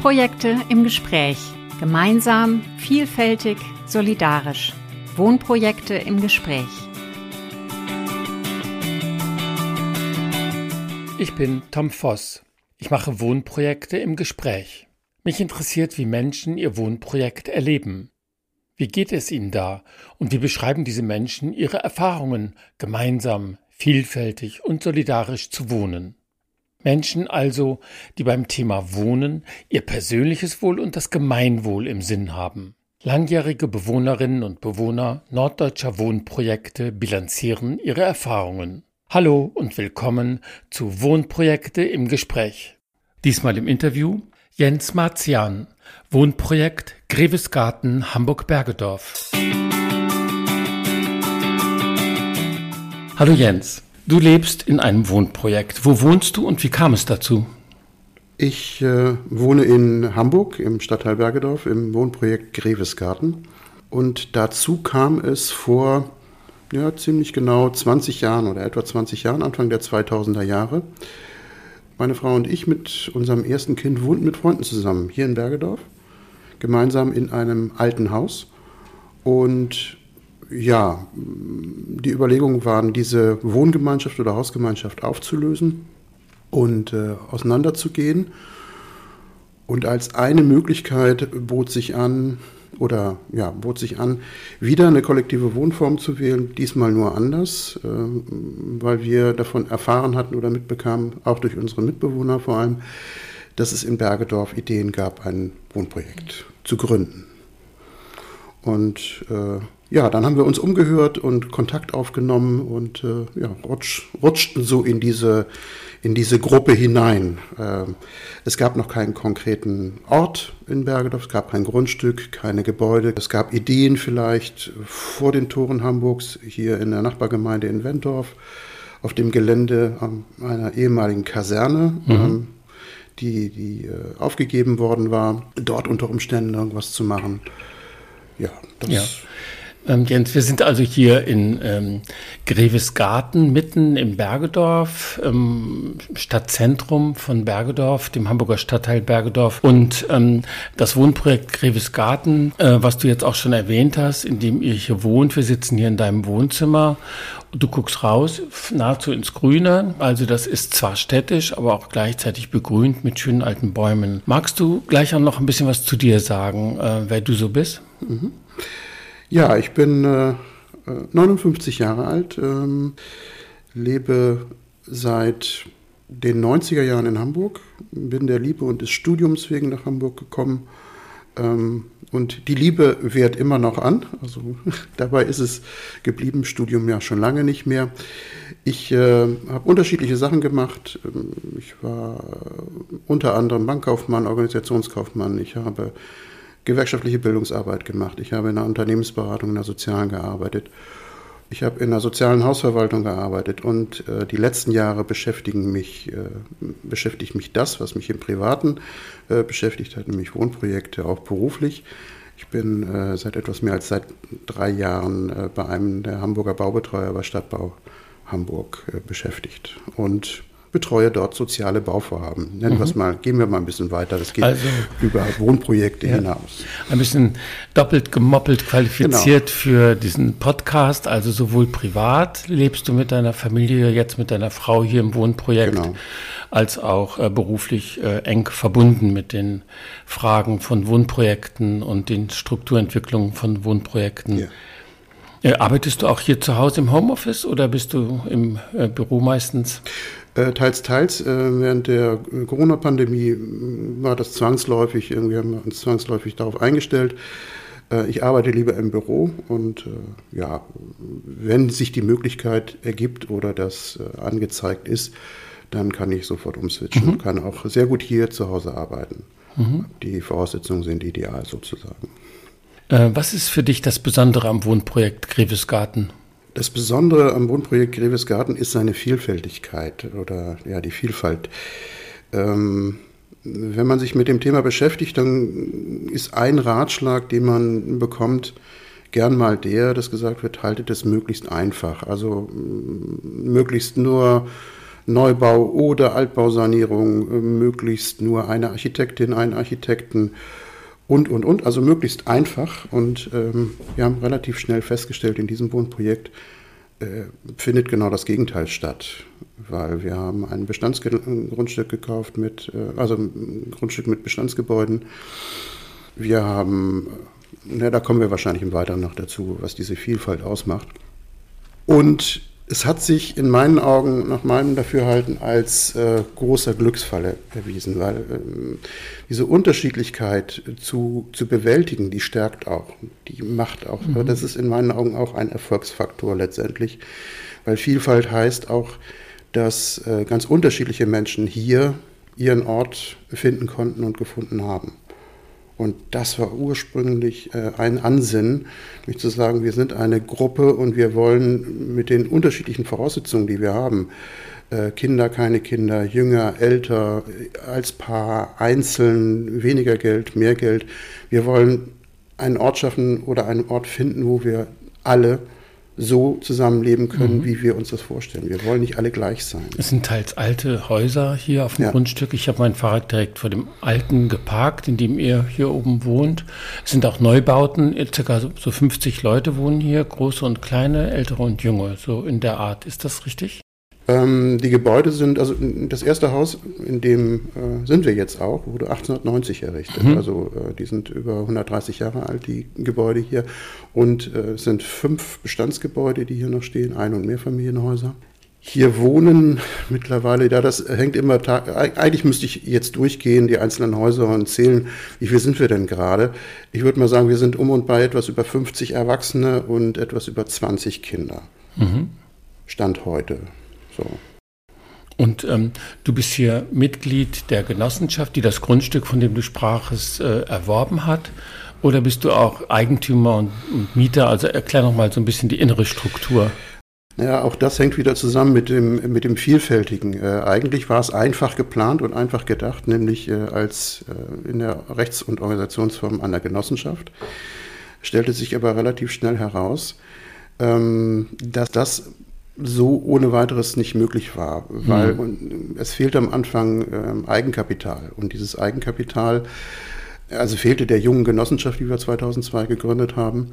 Wohnprojekte im Gespräch. Gemeinsam, vielfältig, solidarisch. Wohnprojekte im Gespräch. Ich bin Tom Voss. Ich mache Wohnprojekte im Gespräch. Mich interessiert, wie Menschen ihr Wohnprojekt erleben. Wie geht es ihnen da und wie beschreiben diese Menschen ihre Erfahrungen, gemeinsam, vielfältig und solidarisch zu wohnen? Menschen also, die beim Thema Wohnen ihr persönliches Wohl und das Gemeinwohl im Sinn haben. Langjährige Bewohnerinnen und Bewohner norddeutscher Wohnprojekte bilanzieren ihre Erfahrungen. Hallo und willkommen zu Wohnprojekte im Gespräch. Diesmal im Interview Jens Marzian, Wohnprojekt Grevesgarten Hamburg-Bergedorf. Hallo Jens. Du lebst in einem Wohnprojekt. Wo wohnst du und wie kam es dazu? Ich äh, wohne in Hamburg im Stadtteil Bergedorf im Wohnprojekt Grevesgarten. Und dazu kam es vor ja, ziemlich genau 20 Jahren oder etwa 20 Jahren, Anfang der 2000er Jahre. Meine Frau und ich mit unserem ersten Kind wohnten mit Freunden zusammen hier in Bergedorf, gemeinsam in einem alten Haus. Und ja, die Überlegungen waren, diese Wohngemeinschaft oder Hausgemeinschaft aufzulösen und äh, auseinanderzugehen. Und als eine Möglichkeit bot sich an, oder ja, bot sich an, wieder eine kollektive Wohnform zu wählen, diesmal nur anders, äh, weil wir davon erfahren hatten oder mitbekamen, auch durch unsere Mitbewohner vor allem, dass es in Bergedorf Ideen gab, ein Wohnprojekt zu gründen. Und äh, ja, dann haben wir uns umgehört und Kontakt aufgenommen und äh, ja, rutsch, rutschten so in diese, in diese Gruppe hinein. Äh, es gab noch keinen konkreten Ort in Bergedorf, es gab kein Grundstück, keine Gebäude. Es gab Ideen vielleicht vor den Toren Hamburgs, hier in der Nachbargemeinde in Wentorf, auf dem Gelände einer ehemaligen Kaserne. Mhm. Ähm, die, die äh, aufgegeben worden war, dort unter Umständen irgendwas zu machen. Ja, das ja. Ähm, Jens, wir sind also hier in ähm, Grevesgarten, mitten im Bergedorf, ähm, Stadtzentrum von Bergedorf, dem Hamburger Stadtteil Bergedorf. Und ähm, das Wohnprojekt Grevesgarten, äh, was du jetzt auch schon erwähnt hast, in dem ihr hier wohnt, wir sitzen hier in deinem Wohnzimmer. Du guckst raus, nahezu ins Grüne. Also das ist zwar städtisch, aber auch gleichzeitig begrünt mit schönen alten Bäumen. Magst du gleich auch noch ein bisschen was zu dir sagen, äh, wer du so bist? Mhm. Ja, ich bin äh, 59 Jahre alt, ähm, lebe seit den 90er Jahren in Hamburg, bin der Liebe und des Studiums wegen nach Hamburg gekommen. Ähm, und die Liebe währt immer noch an. Also dabei ist es geblieben, Studium ja schon lange nicht mehr. Ich äh, habe unterschiedliche Sachen gemacht. Ähm, ich war unter anderem Bankkaufmann, Organisationskaufmann. Ich habe gewerkschaftliche Bildungsarbeit gemacht. Ich habe in der Unternehmensberatung, in der Sozialen gearbeitet. Ich habe in der sozialen Hausverwaltung gearbeitet und äh, die letzten Jahre beschäftigen mich, äh, beschäftigt mich das, was mich im Privaten äh, beschäftigt hat, nämlich Wohnprojekte, auch beruflich. Ich bin äh, seit etwas mehr als seit drei Jahren äh, bei einem der Hamburger Baubetreuer bei Stadtbau Hamburg äh, beschäftigt. Und betreue dort soziale Bauvorhaben. Nennen mhm. wir es mal, gehen wir mal ein bisschen weiter. Das geht also, über Wohnprojekte ja, hinaus. Ein bisschen doppelt gemoppelt qualifiziert genau. für diesen Podcast. Also sowohl privat lebst du mit deiner Familie, jetzt mit deiner Frau hier im Wohnprojekt, genau. als auch äh, beruflich äh, eng verbunden mit den Fragen von Wohnprojekten und den Strukturentwicklungen von Wohnprojekten. Ja. Äh, arbeitest du auch hier zu Hause im Homeoffice oder bist du im äh, Büro meistens? Äh, teils, teils. Äh, während der Corona-Pandemie war das zwangsläufig, irgendwie haben wir uns zwangsläufig darauf eingestellt. Äh, ich arbeite lieber im Büro und ja, wenn sich die Möglichkeit ergibt oder das angezeigt ist, dann kann ich sofort umswitchen mhm. und kann auch sehr gut hier zu Hause arbeiten. Mhm. Die Voraussetzungen sind ideal sozusagen. Was ist für dich das Besondere am Wohnprojekt Grevesgarten? Das Besondere am Wohnprojekt Grevesgarten ist seine Vielfältigkeit oder ja, die Vielfalt. Ähm, wenn man sich mit dem Thema beschäftigt, dann ist ein Ratschlag, den man bekommt, gern mal der, dass gesagt wird, haltet es möglichst einfach. Also möglichst nur Neubau oder Altbausanierung, äh, möglichst nur eine Architektin, einen Architekten und, und, und. Also möglichst einfach. Und ähm, wir haben relativ schnell festgestellt, in diesem Wohnprojekt äh, findet genau das Gegenteil statt. Weil wir haben ein Bestandsgrundstück gekauft mit, äh, also ein Grundstück mit Bestandsgebäuden. Wir haben, na, da kommen wir wahrscheinlich im Weiteren noch dazu, was diese Vielfalt ausmacht. Und es hat sich in meinen Augen, nach meinem Dafürhalten, als äh, großer Glücksfalle erwiesen, weil ähm, diese Unterschiedlichkeit zu, zu bewältigen, die stärkt auch, die macht auch. Mhm. Das ist in meinen Augen auch ein Erfolgsfaktor letztendlich, weil Vielfalt heißt auch, dass äh, ganz unterschiedliche Menschen hier ihren Ort finden konnten und gefunden haben. Und das war ursprünglich äh, ein Ansinnen, nämlich zu sagen, wir sind eine Gruppe und wir wollen mit den unterschiedlichen Voraussetzungen, die wir haben, äh, Kinder, keine Kinder, jünger, älter, als Paar, einzeln, weniger Geld, mehr Geld, wir wollen einen Ort schaffen oder einen Ort finden, wo wir alle so zusammenleben können, mhm. wie wir uns das vorstellen. Wir wollen nicht alle gleich sein. Es sind teils alte Häuser hier auf dem ja. Grundstück. Ich habe mein Fahrrad direkt vor dem alten geparkt, in dem ihr hier oben wohnt. Es sind auch Neubauten, circa so 50 Leute wohnen hier, große und kleine, ältere und junge, so in der Art. Ist das richtig? Ähm, die Gebäude sind, also das erste Haus, in dem äh, sind wir jetzt auch, wurde 1890 errichtet. Mhm. Also äh, die sind über 130 Jahre alt, die Gebäude hier. Und äh, es sind fünf Bestandsgebäude, die hier noch stehen, Ein- und Mehrfamilienhäuser. Hier wohnen mittlerweile, ja, das hängt immer, eigentlich müsste ich jetzt durchgehen, die einzelnen Häuser und zählen, wie viel sind wir denn gerade? Ich würde mal sagen, wir sind um und bei etwas über 50 Erwachsene und etwas über 20 Kinder. Mhm. Stand heute. So. Und ähm, du bist hier Mitglied der Genossenschaft, die das Grundstück, von dem du sprachest, äh, erworben hat. Oder bist du auch Eigentümer und, und Mieter? Also erklär noch mal so ein bisschen die innere Struktur. Ja, auch das hängt wieder zusammen mit dem, mit dem Vielfältigen. Äh, eigentlich war es einfach geplant und einfach gedacht, nämlich äh, als äh, in der Rechts- und Organisationsform einer Genossenschaft. Stellte sich aber relativ schnell heraus, ähm, dass das so ohne weiteres nicht möglich war, weil mhm. es fehlte am Anfang ähm, Eigenkapital. Und dieses Eigenkapital, also fehlte der jungen Genossenschaft, die wir 2002 gegründet haben.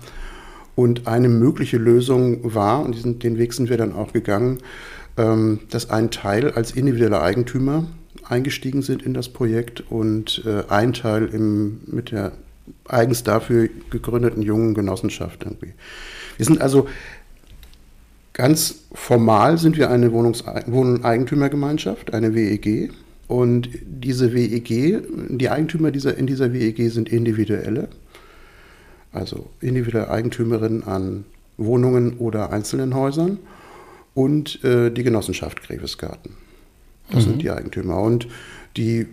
Und eine mögliche Lösung war, und diesen, den Weg sind wir dann auch gegangen, ähm, dass ein Teil als individueller Eigentümer eingestiegen sind in das Projekt und äh, ein Teil im, mit der eigens dafür gegründeten jungen Genossenschaft irgendwie. Wir sind also Ganz formal sind wir eine Wohnungs Wohneigentümergemeinschaft, eine WEG. Und diese WEG, die Eigentümer dieser, in dieser WEG sind individuelle, also individuelle Eigentümerinnen an Wohnungen oder einzelnen Häusern und äh, die Genossenschaft Grevesgarten. Das mhm. sind die Eigentümer. Und die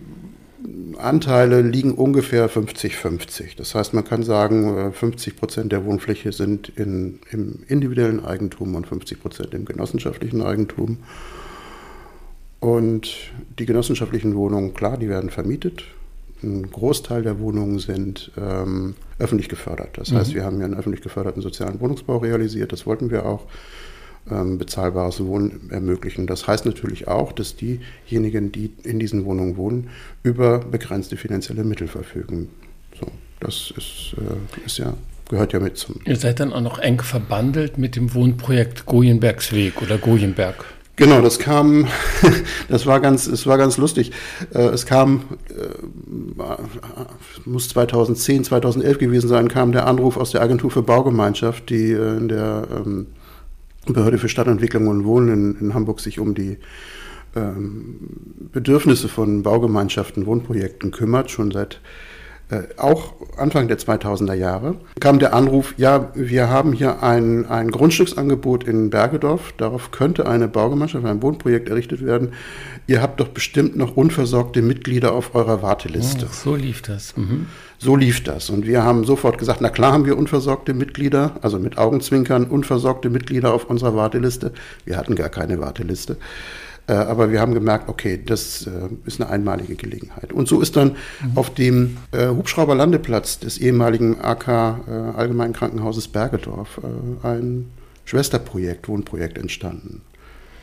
Anteile liegen ungefähr 50-50. Das heißt, man kann sagen, 50 äh, Prozent der Wohnfläche sind in, im individuellen Eigentum und 50 Prozent im genossenschaftlichen Eigentum. Und die genossenschaftlichen Wohnungen, klar, die werden vermietet. Ein Großteil der Wohnungen sind ähm, öffentlich gefördert. Das heißt, mhm. wir haben ja einen öffentlich geförderten sozialen Wohnungsbau realisiert. Das wollten wir auch bezahlbares Wohnen ermöglichen. Das heißt natürlich auch, dass diejenigen, die in diesen Wohnungen wohnen, über begrenzte finanzielle Mittel verfügen. So, das ist, äh, ist ja gehört ja mit zum. Ihr seid dann auch noch eng verbandelt mit dem Wohnprojekt Gojenbergsweg oder Gojenberg. Genau, das kam, das war ganz, es war ganz lustig. Äh, es kam, äh, muss 2010, 2011 gewesen sein, kam der Anruf aus der Agentur für Baugemeinschaft, die in der ähm, Behörde für Stadtentwicklung und Wohnen in, in Hamburg sich um die ähm, Bedürfnisse von Baugemeinschaften, Wohnprojekten kümmert, schon seit äh, auch Anfang der 2000er Jahre, kam der Anruf, ja, wir haben hier ein, ein Grundstücksangebot in Bergedorf, darauf könnte eine Baugemeinschaft, ein Wohnprojekt errichtet werden. Ihr habt doch bestimmt noch unversorgte Mitglieder auf eurer Warteliste. Oh, so lief das. Mhm. So lief das. Und wir haben sofort gesagt, na klar haben wir unversorgte Mitglieder, also mit Augenzwinkern unversorgte Mitglieder auf unserer Warteliste. Wir hatten gar keine Warteliste. Äh, aber wir haben gemerkt, okay, das äh, ist eine einmalige Gelegenheit. Und so ist dann mhm. auf dem äh, Hubschrauberlandeplatz des ehemaligen AK Allgemeinen Krankenhauses Bergedorf ein Schwesterprojekt, Wohnprojekt entstanden.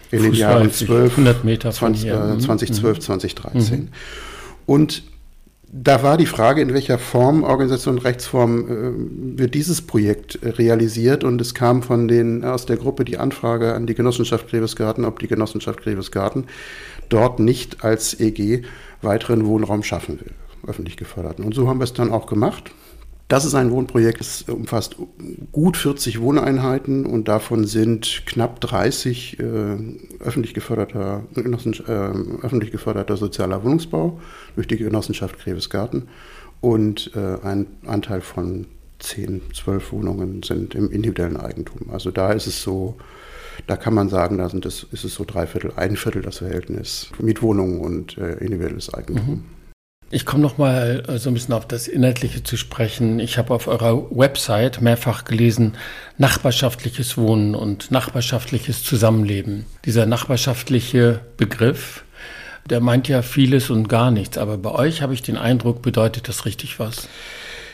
in den Jahren 12, 100 Meter von 20, hier. äh, Mhm. 2012, 2013. Und da war die Frage, in welcher Form, Organisation und Rechtsform, äh, wird dieses Projekt äh, realisiert. Und es kam von den, aus der Gruppe die Anfrage an die Genossenschaft Grevesgarten, ob die Genossenschaft Grevesgarten dort nicht als EG weiteren Wohnraum schaffen will, öffentlich geförderten. Und so haben wir es dann auch gemacht. Das ist ein Wohnprojekt, es umfasst gut 40 Wohneinheiten und davon sind knapp 30 äh, öffentlich, geförderter, äh, öffentlich geförderter sozialer Wohnungsbau durch die Genossenschaft Grevesgarten und äh, ein Anteil von 10, 12 Wohnungen sind im individuellen Eigentum. Also da ist es so, da kann man sagen, da sind es, ist es so drei Viertel, ein Viertel das Verhältnis Mietwohnungen und äh, individuelles Eigentum. Ich komme noch mal äh, so ein bisschen auf das Inhaltliche zu sprechen. Ich habe auf eurer Website mehrfach gelesen, nachbarschaftliches Wohnen und nachbarschaftliches Zusammenleben. Dieser nachbarschaftliche Begriff, der meint ja vieles und gar nichts. Aber bei euch habe ich den Eindruck, bedeutet das richtig was?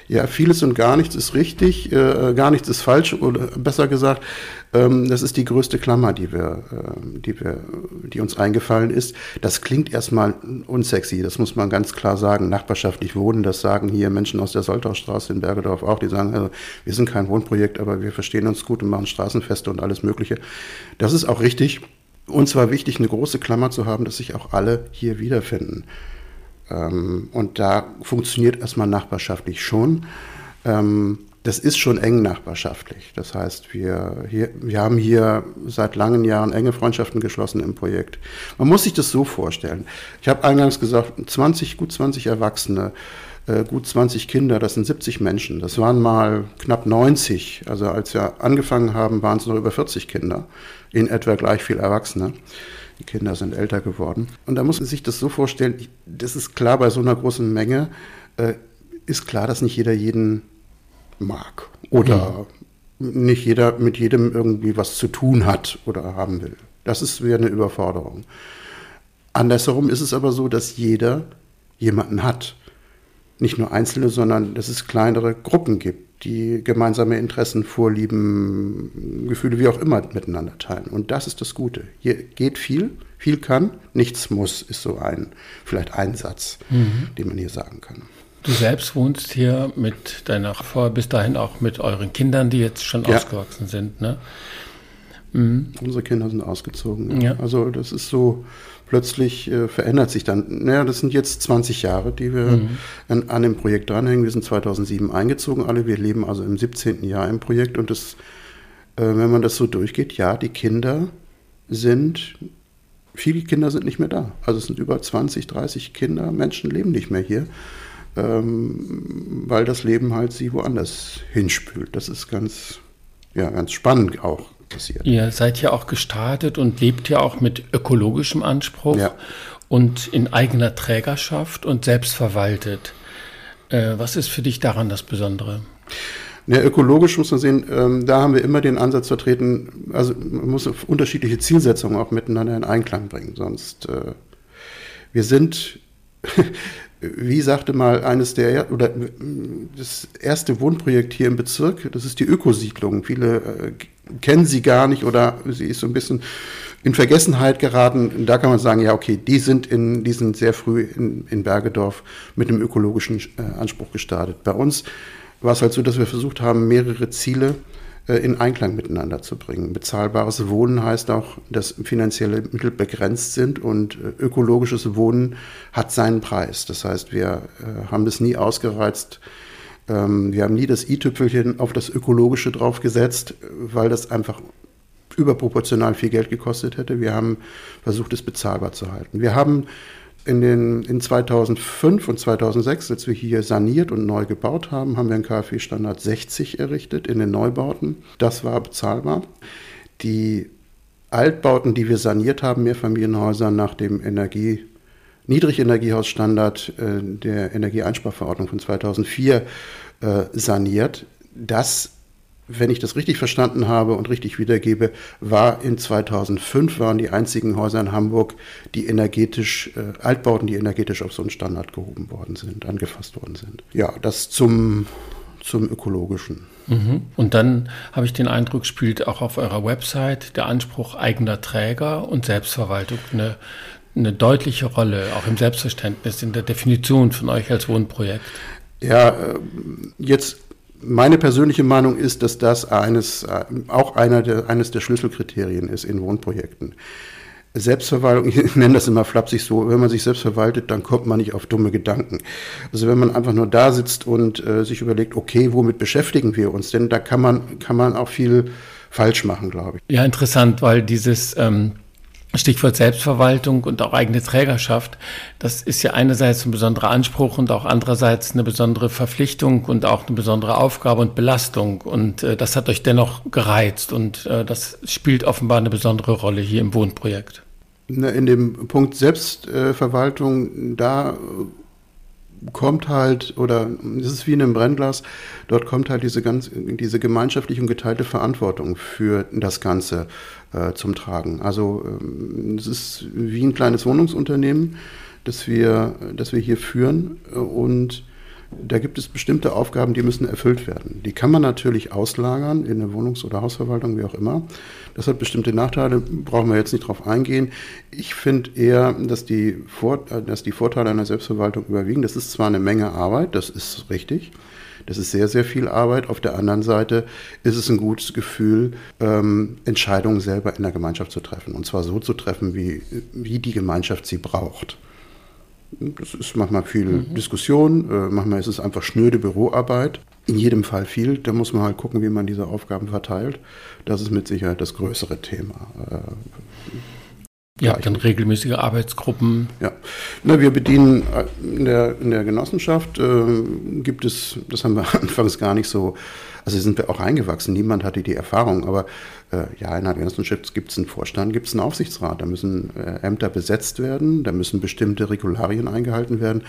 Ja, vieles und gar nichts ist richtig, äh, gar nichts ist falsch oder besser gesagt, ähm, das ist die größte Klammer, die wir, äh, die wir, die uns eingefallen ist. Das klingt erstmal unsexy, das muss man ganz klar sagen. Nachbarschaftlich wohnen, das sagen hier Menschen aus der Soltaustraße in Bergedorf auch, die sagen, also, wir sind kein Wohnprojekt, aber wir verstehen uns gut und machen Straßenfeste und alles Mögliche. Das ist auch richtig. Uns war wichtig, eine große Klammer zu haben, dass sich auch alle hier wiederfinden. Ähm, und da funktioniert erstmal nachbarschaftlich schon. Ähm, das ist schon eng nachbarschaftlich. Das heißt, wir, hier, wir haben hier seit langen Jahren enge Freundschaften geschlossen im Projekt. Man muss sich das so vorstellen. Ich habe eingangs gesagt, 20, gut 20 Erwachsene, äh, gut 20 Kinder, das sind 70 Menschen. Das waren mal knapp 90. Also als wir angefangen haben, waren es noch über 40 Kinder, in etwa gleich viel Erwachsene. Die Kinder sind älter geworden. Und da muss man sich das so vorstellen, das ist klar, bei so einer großen Menge äh, ist klar, dass nicht jeder jeden mag oder nicht jeder mit jedem irgendwie was zu tun hat oder haben will. Das ist wieder eine Überforderung. Andersherum ist es aber so, dass jeder jemanden hat. Nicht nur Einzelne, sondern dass es kleinere Gruppen gibt, die gemeinsame Interessen, Vorlieben, Gefühle, wie auch immer miteinander teilen. Und das ist das Gute. Hier geht viel, viel kann, nichts muss, ist so ein, vielleicht ein Satz, den man hier sagen kann. Du selbst wohnst hier mit deiner Frau, bis dahin auch mit euren Kindern, die jetzt schon Ja. ausgewachsen sind. Ne? Unsere Kinder sind ausgezogen. Ja. Also das ist so, plötzlich äh, verändert sich dann. Naja, das sind jetzt 20 Jahre, die wir an, an dem Projekt dranhängen. Wir sind 2007 eingezogen alle. Wir leben also im 17. Jahr im Projekt. Und das, äh, wenn man das so durchgeht, ja, die Kinder sind, viele Kinder sind nicht mehr da. Also es sind über 20, 30 Kinder, Menschen leben nicht mehr hier. Ähm, weil das Leben halt sie woanders hinspült. Das ist ganz, ja, ganz spannend auch passiert. Ihr seid ja auch gestartet und lebt ja auch mit ökologischem Anspruch Ja. und in eigener Trägerschaft und selbst verwaltet. Äh, was ist für dich daran das Besondere? Ja, ökologisch muss man sehen, ähm, da haben wir immer den Ansatz vertreten, also man muss unterschiedliche Zielsetzungen auch miteinander in Einklang bringen. Sonst, äh, wir sind, wie sagte mal eines der, oder äh, das erste Wohnprojekt hier im Bezirk, das ist die Ökosiedlung. Viele äh, kennen sie gar nicht oder sie ist so ein bisschen in Vergessenheit geraten. Da kann man sagen, ja, okay, die sind in, die sind sehr früh in, in Bergedorf mit einem ökologischen äh, Anspruch gestartet. Bei uns war es halt so, dass wir versucht haben, mehrere Ziele äh, in Einklang miteinander zu bringen. Bezahlbares Wohnen heißt auch, dass finanzielle Mittel begrenzt sind und äh, ökologisches Wohnen hat seinen Preis. Das heißt, wir äh, haben das nie ausgereizt. Ähm, wir haben nie das i-Tüpfelchen auf das Ökologische draufgesetzt, weil das einfach überproportional viel Geld gekostet hätte. Wir haben versucht, es bezahlbar zu halten. Wir haben in, den, in 2005 und 2006, als wir hier saniert und neu gebaut haben, haben wir einen KfW-Standard 60 errichtet in den Neubauten. Das war bezahlbar. Die Altbauten, die wir saniert haben, Mehrfamilienhäuser nach dem Energie, Niedrigenergiehausstandard äh, der Energieeinsparverordnung von 2004 äh, saniert, das wenn ich das richtig verstanden habe und richtig wiedergebe, war in 2005 waren die einzigen Häuser in Hamburg, die energetisch, äh, Altbauten, die energetisch auf so einen Standard gehoben worden sind, angefasst worden sind. Ja, das zum, zum Ökologischen. Mhm. Und dann habe ich den Eindruck, spielt auch auf eurer Website der Anspruch eigener Träger und Selbstverwaltung eine, eine deutliche Rolle, auch im Selbstverständnis, in der Definition von euch als Wohnprojekt. Ja, äh, jetzt meine persönliche Meinung ist, dass das eines, äh, auch einer der, eines der Schlüsselkriterien ist in Wohnprojekten. Selbstverwaltung, ich nenne das immer flapsig so, wenn man sich selbst verwaltet, dann kommt man nicht auf dumme Gedanken. Also wenn man einfach nur da sitzt und äh, sich überlegt, okay, womit beschäftigen wir uns? Denn da kann man, kann man auch viel falsch machen, glaube ich. Ja, interessant, weil dieses ähm, Stichwort Selbstverwaltung und auch eigene Trägerschaft, das ist ja einerseits ein besonderer Anspruch und auch andererseits eine besondere Verpflichtung und auch eine besondere Aufgabe und Belastung. Und äh, das hat euch dennoch gereizt und äh, das spielt offenbar eine besondere Rolle hier im Wohnprojekt. In dem Punkt Selbstverwaltung, da kommt halt, oder es ist wie in einem Brennglas, dort kommt halt diese, ganz, diese gemeinschaftliche und geteilte Verantwortung für das Ganze äh, zum Tragen. Also ähm, es ist wie ein kleines Wohnungsunternehmen, das wir, das wir hier führen und da gibt es bestimmte Aufgaben, die müssen erfüllt werden. Die kann man natürlich auslagern in der Wohnungs- oder Hausverwaltung, wie auch immer. Das hat bestimmte Nachteile, brauchen wir jetzt nicht drauf eingehen. Ich finde eher, dass die, Vor dass die Vorteile einer Selbstverwaltung überwiegen. Das ist zwar eine Menge Arbeit, das ist richtig. Das ist sehr, sehr viel Arbeit. Auf der anderen Seite ist es ein gutes Gefühl, ähm, Entscheidungen selber in der Gemeinschaft zu treffen. Und zwar so zu treffen, wie, wie die Gemeinschaft sie braucht. Das ist manchmal viel mhm. Diskussion, äh, manchmal ist es einfach schnöde Büroarbeit. In jedem Fall viel. Da muss man halt gucken, wie man diese Aufgaben verteilt. Das ist mit Sicherheit das größere Thema. Äh, ja, dann regelmäßige Arbeitsgruppen. Ja, Na, wir bedienen äh, in der, in der Genossenschaft, äh, gibt es, das haben wir anfangs gar nicht so, also sind wir auch eingewachsen, niemand hatte die Erfahrung, aber äh, ja, in einer Genossenschaft gibt es einen Vorstand, gibt es einen Aufsichtsrat, da müssen äh, Ämter besetzt werden, da müssen bestimmte Regularien eingehalten werden.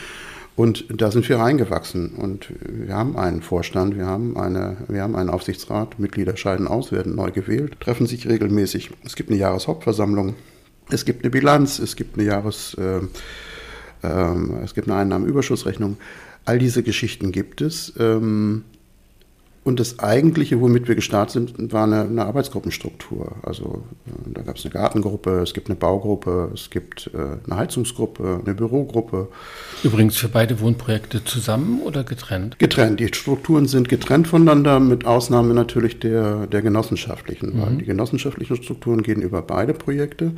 Und da sind wir reingewachsen. Und wir haben einen Vorstand, wir haben, eine, wir haben einen Aufsichtsrat, Mitglieder scheiden aus, werden neu gewählt, treffen sich regelmäßig. Es gibt eine Jahreshauptversammlung, es gibt eine Bilanz, es gibt eine Jahres, äh, äh, es gibt eine Einnahmenüberschussrechnung. All diese Geschichten gibt es. Ähm, und das Eigentliche, womit wir gestartet sind, war eine, eine Arbeitsgruppenstruktur. Also äh, da gab es eine Gartengruppe, es gibt eine Baugruppe, es gibt äh, eine Heizungsgruppe, eine Bürogruppe. Übrigens für beide Wohnprojekte zusammen oder getrennt? Getrennt. Die Strukturen sind getrennt voneinander, mit Ausnahme natürlich der, der genossenschaftlichen. Mhm. Weil die genossenschaftlichen Strukturen gehen über beide Projekte.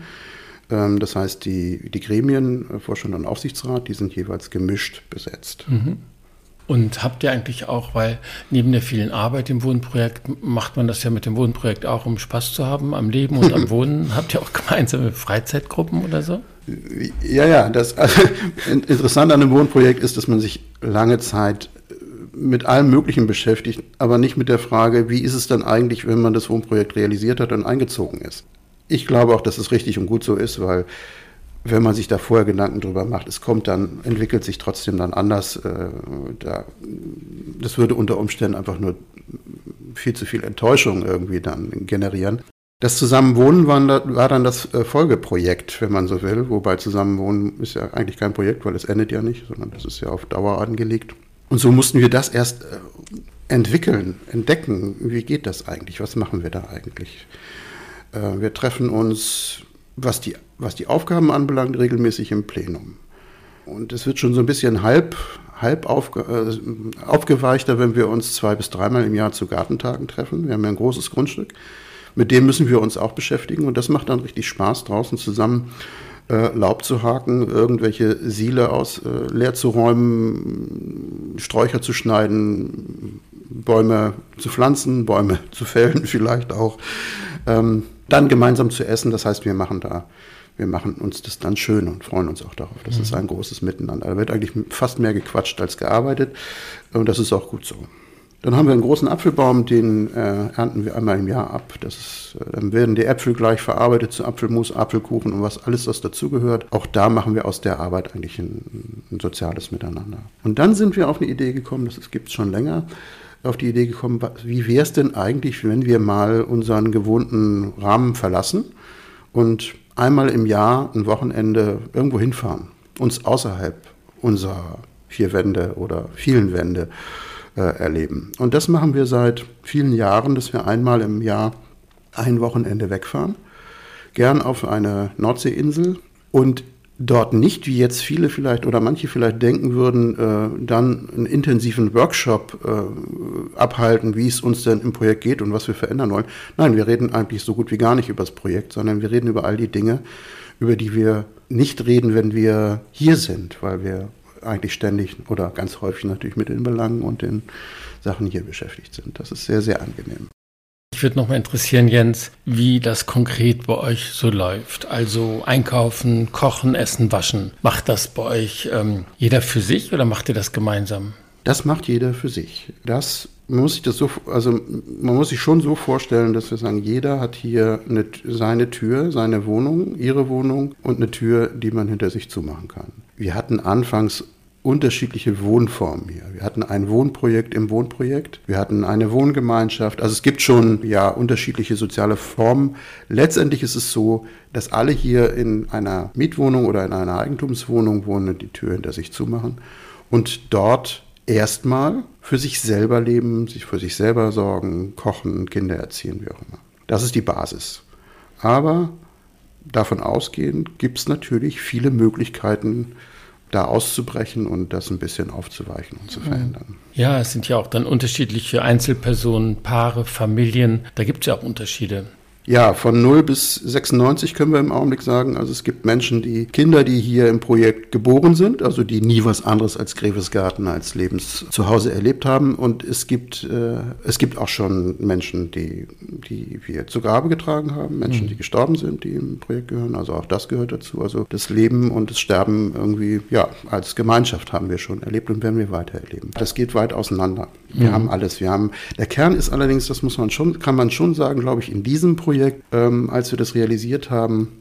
Ähm, das heißt, die, die Gremien, äh, Vorstand und Aufsichtsrat, die sind jeweils gemischt besetzt. Mhm. Und habt ihr eigentlich auch, weil neben der vielen Arbeit im Wohnprojekt macht man das ja mit dem Wohnprojekt auch, um Spaß zu haben am Leben und am Wohnen, habt ihr auch gemeinsame Freizeitgruppen oder so? Ja, ja, das also, interessant an einem Wohnprojekt ist, dass man sich lange Zeit mit allem Möglichen beschäftigt, aber nicht mit der Frage, wie ist es dann eigentlich, wenn man das Wohnprojekt realisiert hat und eingezogen ist. Ich glaube auch, dass es richtig und gut so ist, weil wenn man sich da vorher Gedanken drüber macht, es kommt dann, entwickelt sich trotzdem dann anders. Äh, da, das würde unter Umständen einfach nur viel zu viel Enttäuschung irgendwie dann generieren. Das Zusammenwohnen war, war dann das äh, Folgeprojekt, wenn man so will, wobei Zusammenwohnen ist ja eigentlich kein Projekt, weil es endet ja nicht, sondern das ist ja auf Dauer angelegt. Und so mussten wir das erst äh, entwickeln, entdecken. Wie geht das eigentlich? Was machen wir da eigentlich? Wir treffen uns was die, was die Aufgaben anbelangt, regelmäßig im Plenum. Und es wird schon so ein bisschen halb, halb aufge, äh, aufgeweichter, wenn wir uns zwei bis dreimal im Jahr zu Gartentagen treffen. Wir haben ja ein großes Grundstück. Mit dem müssen wir uns auch beschäftigen und das macht dann richtig Spaß, draußen zusammen äh, Laub zu haken, irgendwelche Siele aus äh, leer zu räumen, Sträucher zu schneiden, Bäume zu pflanzen, Bäume zu fällen vielleicht auch. Ähm, dann gemeinsam zu essen. Das heißt, wir machen da, wir machen uns das dann schön und freuen uns auch darauf. Das mhm. ist ein großes Miteinander. Da wird eigentlich fast mehr gequatscht als gearbeitet und das ist auch gut so. Dann haben wir einen großen Apfelbaum, den äh, ernten wir einmal im Jahr ab. Das ist, äh, dann werden die Äpfel gleich verarbeitet zu Apfelmus, Apfelkuchen und was alles, was dazugehört. Auch da machen wir aus der Arbeit eigentlich ein, ein soziales Miteinander. Und dann sind wir auf eine Idee gekommen, das gibt es schon länger, auf die Idee gekommen, wie wäre es denn eigentlich, wenn wir mal unseren gewohnten Rahmen verlassen und einmal im Jahr ein Wochenende irgendwo hinfahren, uns außerhalb unserer vier Wände oder vielen Wände äh, erleben. Und das machen wir seit vielen Jahren, dass wir einmal im Jahr ein Wochenende wegfahren, gern auf eine Nordseeinsel und dort nicht, wie jetzt viele vielleicht oder manche vielleicht denken würden, äh, dann einen intensiven Workshop äh, abhalten, wie es uns denn im Projekt geht und was wir verändern wollen. Nein, wir reden eigentlich so gut wie gar nicht über das Projekt, sondern wir reden über all die Dinge, über die wir nicht reden, wenn wir hier sind, weil wir eigentlich ständig oder ganz häufig natürlich mit den Belangen und den Sachen hier beschäftigt sind. Das ist sehr, sehr angenehm. Ich würde noch mal interessieren, Jens, wie das konkret bei euch so läuft. Also einkaufen, kochen, essen, waschen. Macht das bei euch ähm, jeder für sich oder macht ihr das gemeinsam? Das macht jeder für sich. Das man muss sich das so, also man muss sich schon so vorstellen, dass wir sagen, jeder hat hier eine, seine Tür, seine Wohnung, ihre Wohnung und eine Tür, die man hinter sich zumachen kann. Wir hatten anfangs unterschiedliche Wohnformen hier. Wir hatten ein Wohnprojekt im Wohnprojekt, wir hatten eine Wohngemeinschaft. Also es gibt schon ja unterschiedliche soziale Formen. Letztendlich ist es so, dass alle hier in einer Mietwohnung oder in einer Eigentumswohnung wohnen, die Tür hinter sich zumachen und dort erstmal für sich selber leben, sich für sich selber sorgen, kochen, Kinder erziehen, wie auch immer. Das ist die Basis. Aber davon ausgehend gibt es natürlich viele Möglichkeiten, da auszubrechen und das ein bisschen aufzuweichen und zu mhm. verändern. Ja, es sind ja auch dann unterschiedliche Einzelpersonen, Paare, Familien. Da gibt es ja auch Unterschiede. Ja, von 0 bis 96 können wir im Augenblick sagen. Also es gibt Menschen, die Kinder, die hier im Projekt geboren sind, also die nie was anderes als Grevesgarten als Lebenszuhause erlebt haben. Und es gibt, äh, es gibt auch schon Menschen, die, die wir zu Grabe getragen haben, Menschen, mhm. die gestorben sind, die im Projekt gehören. Also auch das gehört dazu. Also das Leben und das Sterben irgendwie, ja, als Gemeinschaft haben wir schon erlebt und werden wir weiter erleben. Das geht weit auseinander. Wir mhm. haben alles. Wir haben, der Kern ist allerdings, das muss man schon, kann man schon sagen, glaube ich, in diesem Projekt Projekt, ähm, als wir das realisiert haben,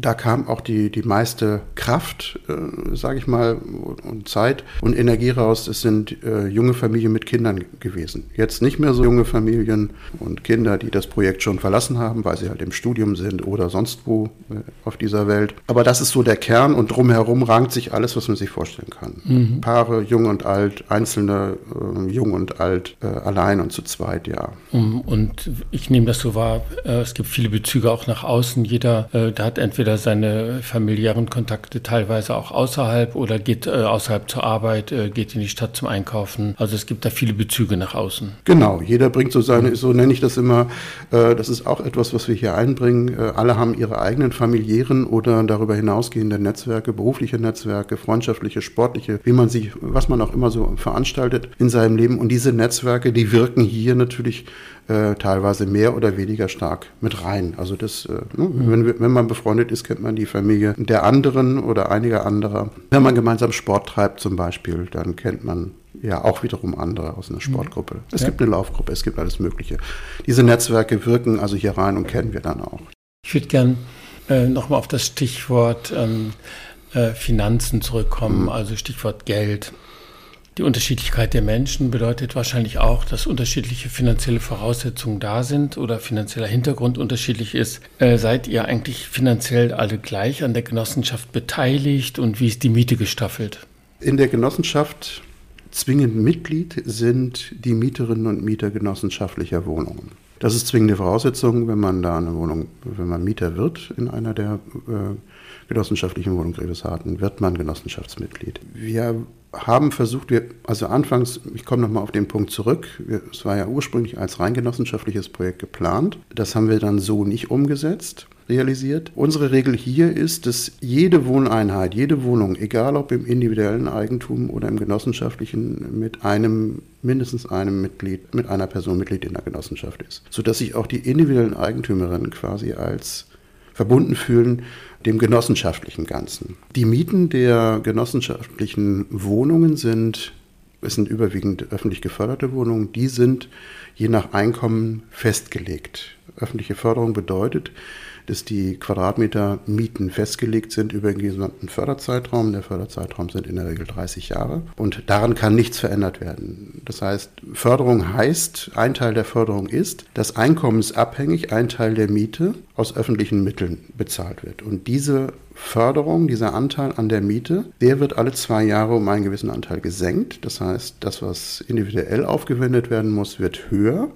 da kam auch die, die meiste Kraft, äh, sage ich mal, und Zeit und Energie raus. Es sind äh, junge Familien mit Kindern gewesen. Jetzt nicht mehr so junge Familien und Kinder, die das Projekt schon verlassen haben, weil sie halt im Studium sind oder sonst wo äh, auf dieser Welt. Aber das ist so der Kern und drumherum rankt sich alles, was man sich vorstellen kann. Mhm. Paare, jung und alt, Einzelne, äh, jung und alt, äh, allein und zu zweit, ja. Und ich nehme das so wahr, äh, es gibt viele Bezüge auch nach außen. Jeder, da hat entweder entweder seine familiären Kontakte teilweise auch außerhalb oder geht äh, außerhalb zur Arbeit, äh, geht in die Stadt zum Einkaufen. Also es gibt da viele Bezüge nach außen. Genau, jeder bringt so seine, so nenne ich das immer, äh, das ist auch etwas, was wir hier einbringen. Äh, alle haben ihre eigenen familiären oder darüber hinausgehende Netzwerke, berufliche Netzwerke, freundschaftliche, sportliche, wie man sich, was man auch immer so veranstaltet in seinem Leben. Und diese Netzwerke, die wirken hier natürlich äh, teilweise mehr oder weniger stark mit rein. Also das, äh, ne, mhm. wenn, wenn man befreundet ist, kennt man die Familie der anderen oder einiger anderer. Wenn man gemeinsam Sport treibt zum Beispiel, dann kennt man ja auch wiederum andere aus einer mhm. Sportgruppe. Es ja. gibt eine Laufgruppe, es gibt alles Mögliche. Diese Netzwerke wirken also hier rein und kennen wir dann auch. Ich würde gern äh, nochmal auf das Stichwort ähm, äh, Finanzen zurückkommen, mhm. also Stichwort Geld. Die Unterschiedlichkeit der Menschen bedeutet wahrscheinlich auch, dass unterschiedliche finanzielle Voraussetzungen da sind oder finanzieller Hintergrund unterschiedlich ist. Äh, seid ihr eigentlich finanziell alle gleich an der Genossenschaft beteiligt und wie ist die Miete gestaffelt? In der Genossenschaft zwingend Mitglied sind die Mieterinnen und Mieter genossenschaftlicher Wohnungen. Das ist zwingende Voraussetzung, wenn man da eine Wohnung, wenn man Mieter wird in einer der äh, genossenschaftlichen Wohnungen Grevesharten, wird man Genossenschaftsmitglied. Wir haben versucht, wir, also anfangs, ich komme nochmal auf den Punkt zurück, es war ja ursprünglich als rein genossenschaftliches Projekt geplant. Das haben wir dann so nicht umgesetzt, realisiert. Unsere Regel hier ist, dass jede Wohneinheit, jede Wohnung, egal ob im individuellen Eigentum oder im genossenschaftlichen, mit einem, mindestens einem Mitglied, mit einer Person Mitglied in der Genossenschaft ist. Sodass sich auch die individuellen Eigentümerinnen quasi als verbunden fühlen dem genossenschaftlichen Ganzen. Die Mieten der genossenschaftlichen Wohnungen sind, es sind überwiegend öffentlich geförderte Wohnungen, die sind je nach Einkommen festgelegt. Öffentliche Förderung bedeutet, dass die Quadratmeter-Mieten festgelegt sind über den gesamten Förderzeitraum. Der Förderzeitraum sind in der Regel 30 Jahre und daran kann nichts verändert werden. Das heißt, Förderung heißt, ein Teil der Förderung ist, dass einkommensabhängig ein Teil der Miete aus öffentlichen Mitteln bezahlt wird. Und diese Förderung, dieser Anteil an der Miete, der wird alle zwei Jahre um einen gewissen Anteil gesenkt. Das heißt, das, was individuell aufgewendet werden muss, wird höher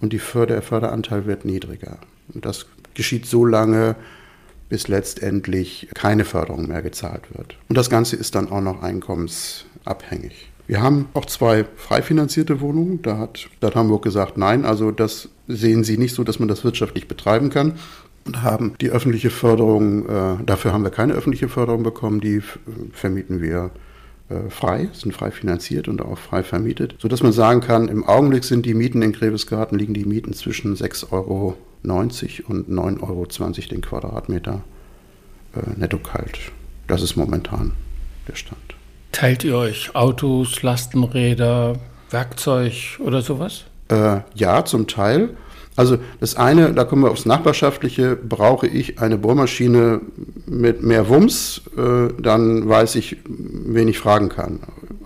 und Förder, der Förderanteil wird niedriger. Und das geschieht so lange, bis letztendlich keine Förderung mehr gezahlt wird. Und das Ganze ist dann auch noch einkommensabhängig. Wir haben auch zwei frei finanzierte Wohnungen. Da hat Stadt Hamburg gesagt, nein, also das sehen sie nicht so, dass man das wirtschaftlich betreiben kann und haben die öffentliche Förderung, äh, dafür haben wir keine öffentliche Förderung bekommen, die vermieten wir äh, frei, sind frei finanziert und auch frei vermietet, sodass man sagen kann, im Augenblick sind die Mieten in Grevesgarten, liegen die Mieten zwischen 6,90 Euro und 9,20 Euro den Quadratmeter äh, netto kalt. Das ist momentan der Stand. Teilt ihr euch Autos, Lastenräder, Werkzeug oder sowas? Äh, ja, zum Teil. Also das eine, da kommen wir aufs Nachbarschaftliche, brauche ich eine Bohrmaschine mit mehr Wumms, äh, dann weiß ich, wen ich fragen kann.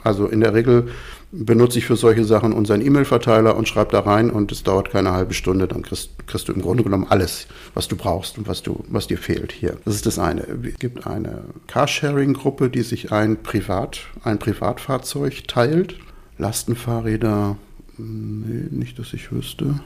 Also in der Regel benutze ich für solche Sachen unseren E-Mail-Verteiler und schreibe da rein und es dauert keine halbe Stunde, dann kriegst, kriegst, du im Grunde genommen alles, was du brauchst und was, du, was dir fehlt hier. Das ist das eine. Es gibt eine Carsharing-Gruppe, die sich ein, Privat, ein Privatfahrzeug teilt. Lastenfahrräder, nee, nicht, dass ich wüsste.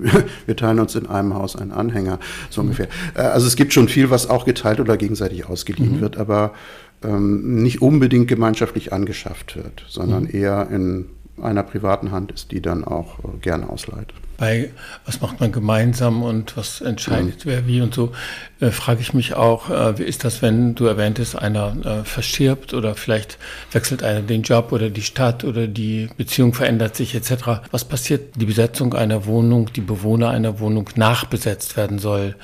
wir teilen uns in einem Haus einen Anhänger, so mhm. ungefähr. Äh, also es gibt schon viel, was auch geteilt oder gegenseitig ausgeliehen mhm. wird, aber ähm, nicht unbedingt gemeinschaftlich angeschafft wird, sondern mhm. eher in einer privaten Hand ist, die dann auch äh, gerne ausleiht bei was macht man gemeinsam und was entscheidet mhm. wer wie und so, äh, frage ich mich auch, äh, wie ist das, wenn du erwähntest, einer äh, verschirbt oder vielleicht wechselt einer den Job oder die Stadt oder die Beziehung verändert sich etc. Was passiert, die Besetzung einer Wohnung, die Bewohner einer Wohnung nachbesetzt werden soll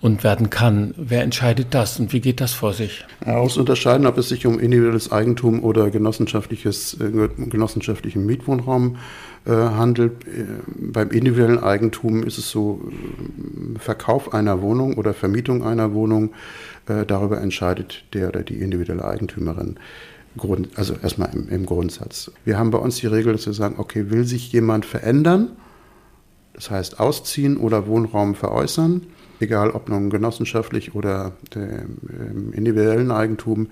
und werden kann? Wer entscheidet das und wie geht das vor sich? Aus unterscheiden, ob es sich um individuelles Eigentum oder genossenschaftliches, äh, genossenschaftlichen Mietwohnraum äh, handelt. Äh, beim individuellen Eigentum ist es so, äh, Verkauf einer Wohnung oder Vermietung einer Wohnung, darüber entscheidet der oder die individuelle Eigentümerin. Grund, also erstmal im, im, Grundsatz. Wir haben bei uns die Regel, dass wir sagen, okay, will sich jemand verändern, das heißt ausziehen oder Wohnraum veräußern, egal ob nun genossenschaftlich oder im individuellen Eigentum,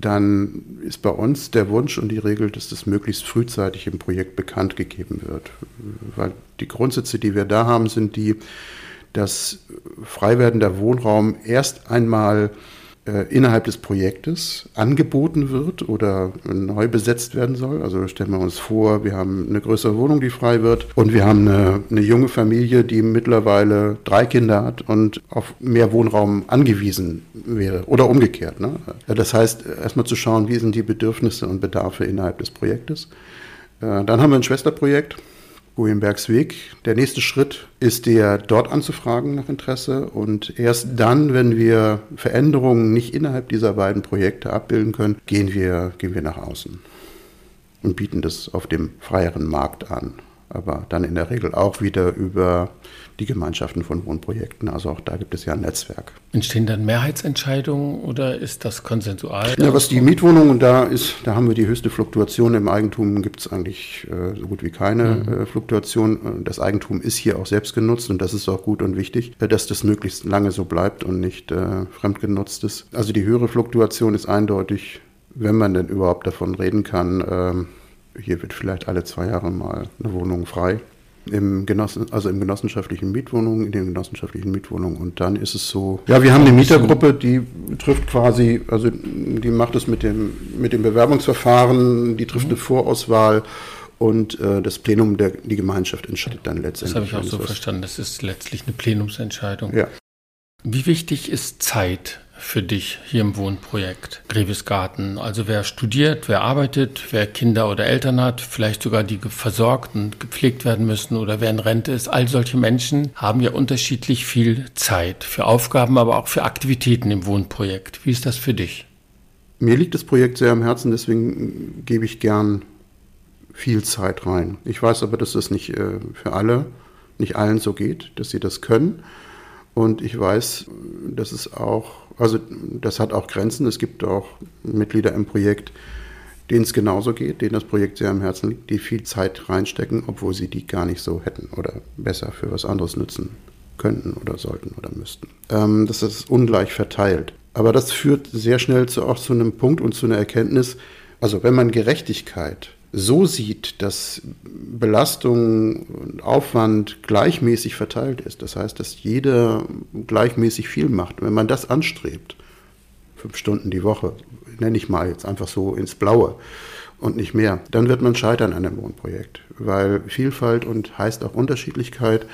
dann ist bei uns der Wunsch und die Regel, dass das möglichst frühzeitig im Projekt bekannt gegeben wird. Weil die Grundsätze, die wir da haben, sind die, dass frei werdender Wohnraum erst einmal innerhalb des Projektes angeboten wird oder neu besetzt werden soll. Also stellen wir uns vor, wir haben eine größere Wohnung, die frei wird und wir haben eine, eine junge Familie, die mittlerweile drei Kinder hat und auf mehr Wohnraum angewiesen wäre oder umgekehrt. Ne? Das heißt, erstmal zu schauen, wie sind die Bedürfnisse und Bedarfe innerhalb des Projektes. Äh, dann haben wir ein Schwesterprojekt, Guyenbergs Weg. Der nächste Schritt ist der, dort anzufragen nach Interesse. Und erst dann, wenn wir Veränderungen nicht innerhalb dieser beiden Projekte abbilden können, gehen wir, gehen wir nach außen und bieten das auf dem freieren Markt an aber dann in der Regel auch wieder über die Gemeinschaften von Wohnprojekten. Also auch da gibt es ja ein Netzwerk. Entstehen dann Mehrheitsentscheidungen oder ist das konsensual? Ja, was die Mietwohnungen da ist, da haben wir die höchste Fluktuation. Im Eigentum gibt es eigentlich äh, so gut wie keine mhm. äh, Fluktuation. Das Eigentum ist hier auch selbst genutzt und das ist auch gut und wichtig, äh, dass das möglichst lange so bleibt und nicht äh, fremdgenutzt ist. Also die höhere Fluktuation ist eindeutig, wenn man denn überhaupt davon reden kann, ähm, hier wird vielleicht alle zwei Jahre mal eine Wohnung frei. Im Genossen, also im genossenschaftlichen Mietwohnungen, in den genossenschaftlichen Mietwohnungen. Und dann ist es so, ja, wir haben eine Mietergruppe, die trifft quasi, also die macht es mit dem, mit dem Bewerbungsverfahren, die trifft mhm. eine Vorauswahl und äh, das Plenum, der, die Gemeinschaft entscheidet dann letztendlich. Das habe ich auch so verstanden, das ist letztlich eine Plenumsentscheidung. Ja. Wie wichtig ist Zeit für dich hier im Wohnprojekt Grevesgarten? Also wer studiert, wer arbeitet, wer Kinder oder Eltern hat, vielleicht sogar die versorgt und gepflegt werden müssen oder wer in Rente ist, all solche Menschen haben ja unterschiedlich viel Zeit für Aufgaben, aber auch für Aktivitäten im Wohnprojekt. Wie ist das für dich? Mir liegt das Projekt sehr am Herzen, deswegen gebe ich gern viel Zeit rein. Ich weiß aber, dass das nicht äh, für alle, nicht allen so geht, dass sie das können. Und ich weiß, dass es auch, also das hat auch Grenzen. Es gibt auch Mitglieder im Projekt, denen es genauso geht, denen das Projekt sehr am Herzen liegt, die viel Zeit reinstecken, obwohl sie die gar nicht so hätten oder besser für was anderes nutzen könnten oder sollten oder müssten. Ähm, das ist ungleich verteilt. Aber das führt sehr schnell zu, auch zu einem Punkt und zu einer Erkenntnis, also wenn man Gerechtigkeit so sieht, dass Belastung und Aufwand gleichmäßig verteilt ist, das heißt, dass jeder gleichmäßig viel macht, wenn man das anstrebt, fünf Stunden die Woche, nenne ich mal jetzt einfach so ins Blaue und nicht mehr, dann wird man scheitern an einem Wohnprojekt, weil Vielfalt und heißt auch Unterschiedlichkeit.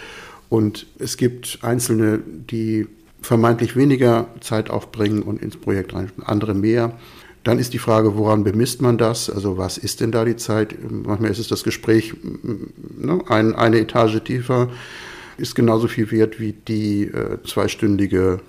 Und es gibt Einzelne, die vermeintlich weniger Zeit aufbringen und ins Projekt rein, andere mehr. Dann ist die Frage, woran bemisst man das? Also was ist denn da die Zeit? Manchmal ist es das Gespräch ne, ein, eine Etage tiefer, ist genauso viel wert wie die äh, zweistündige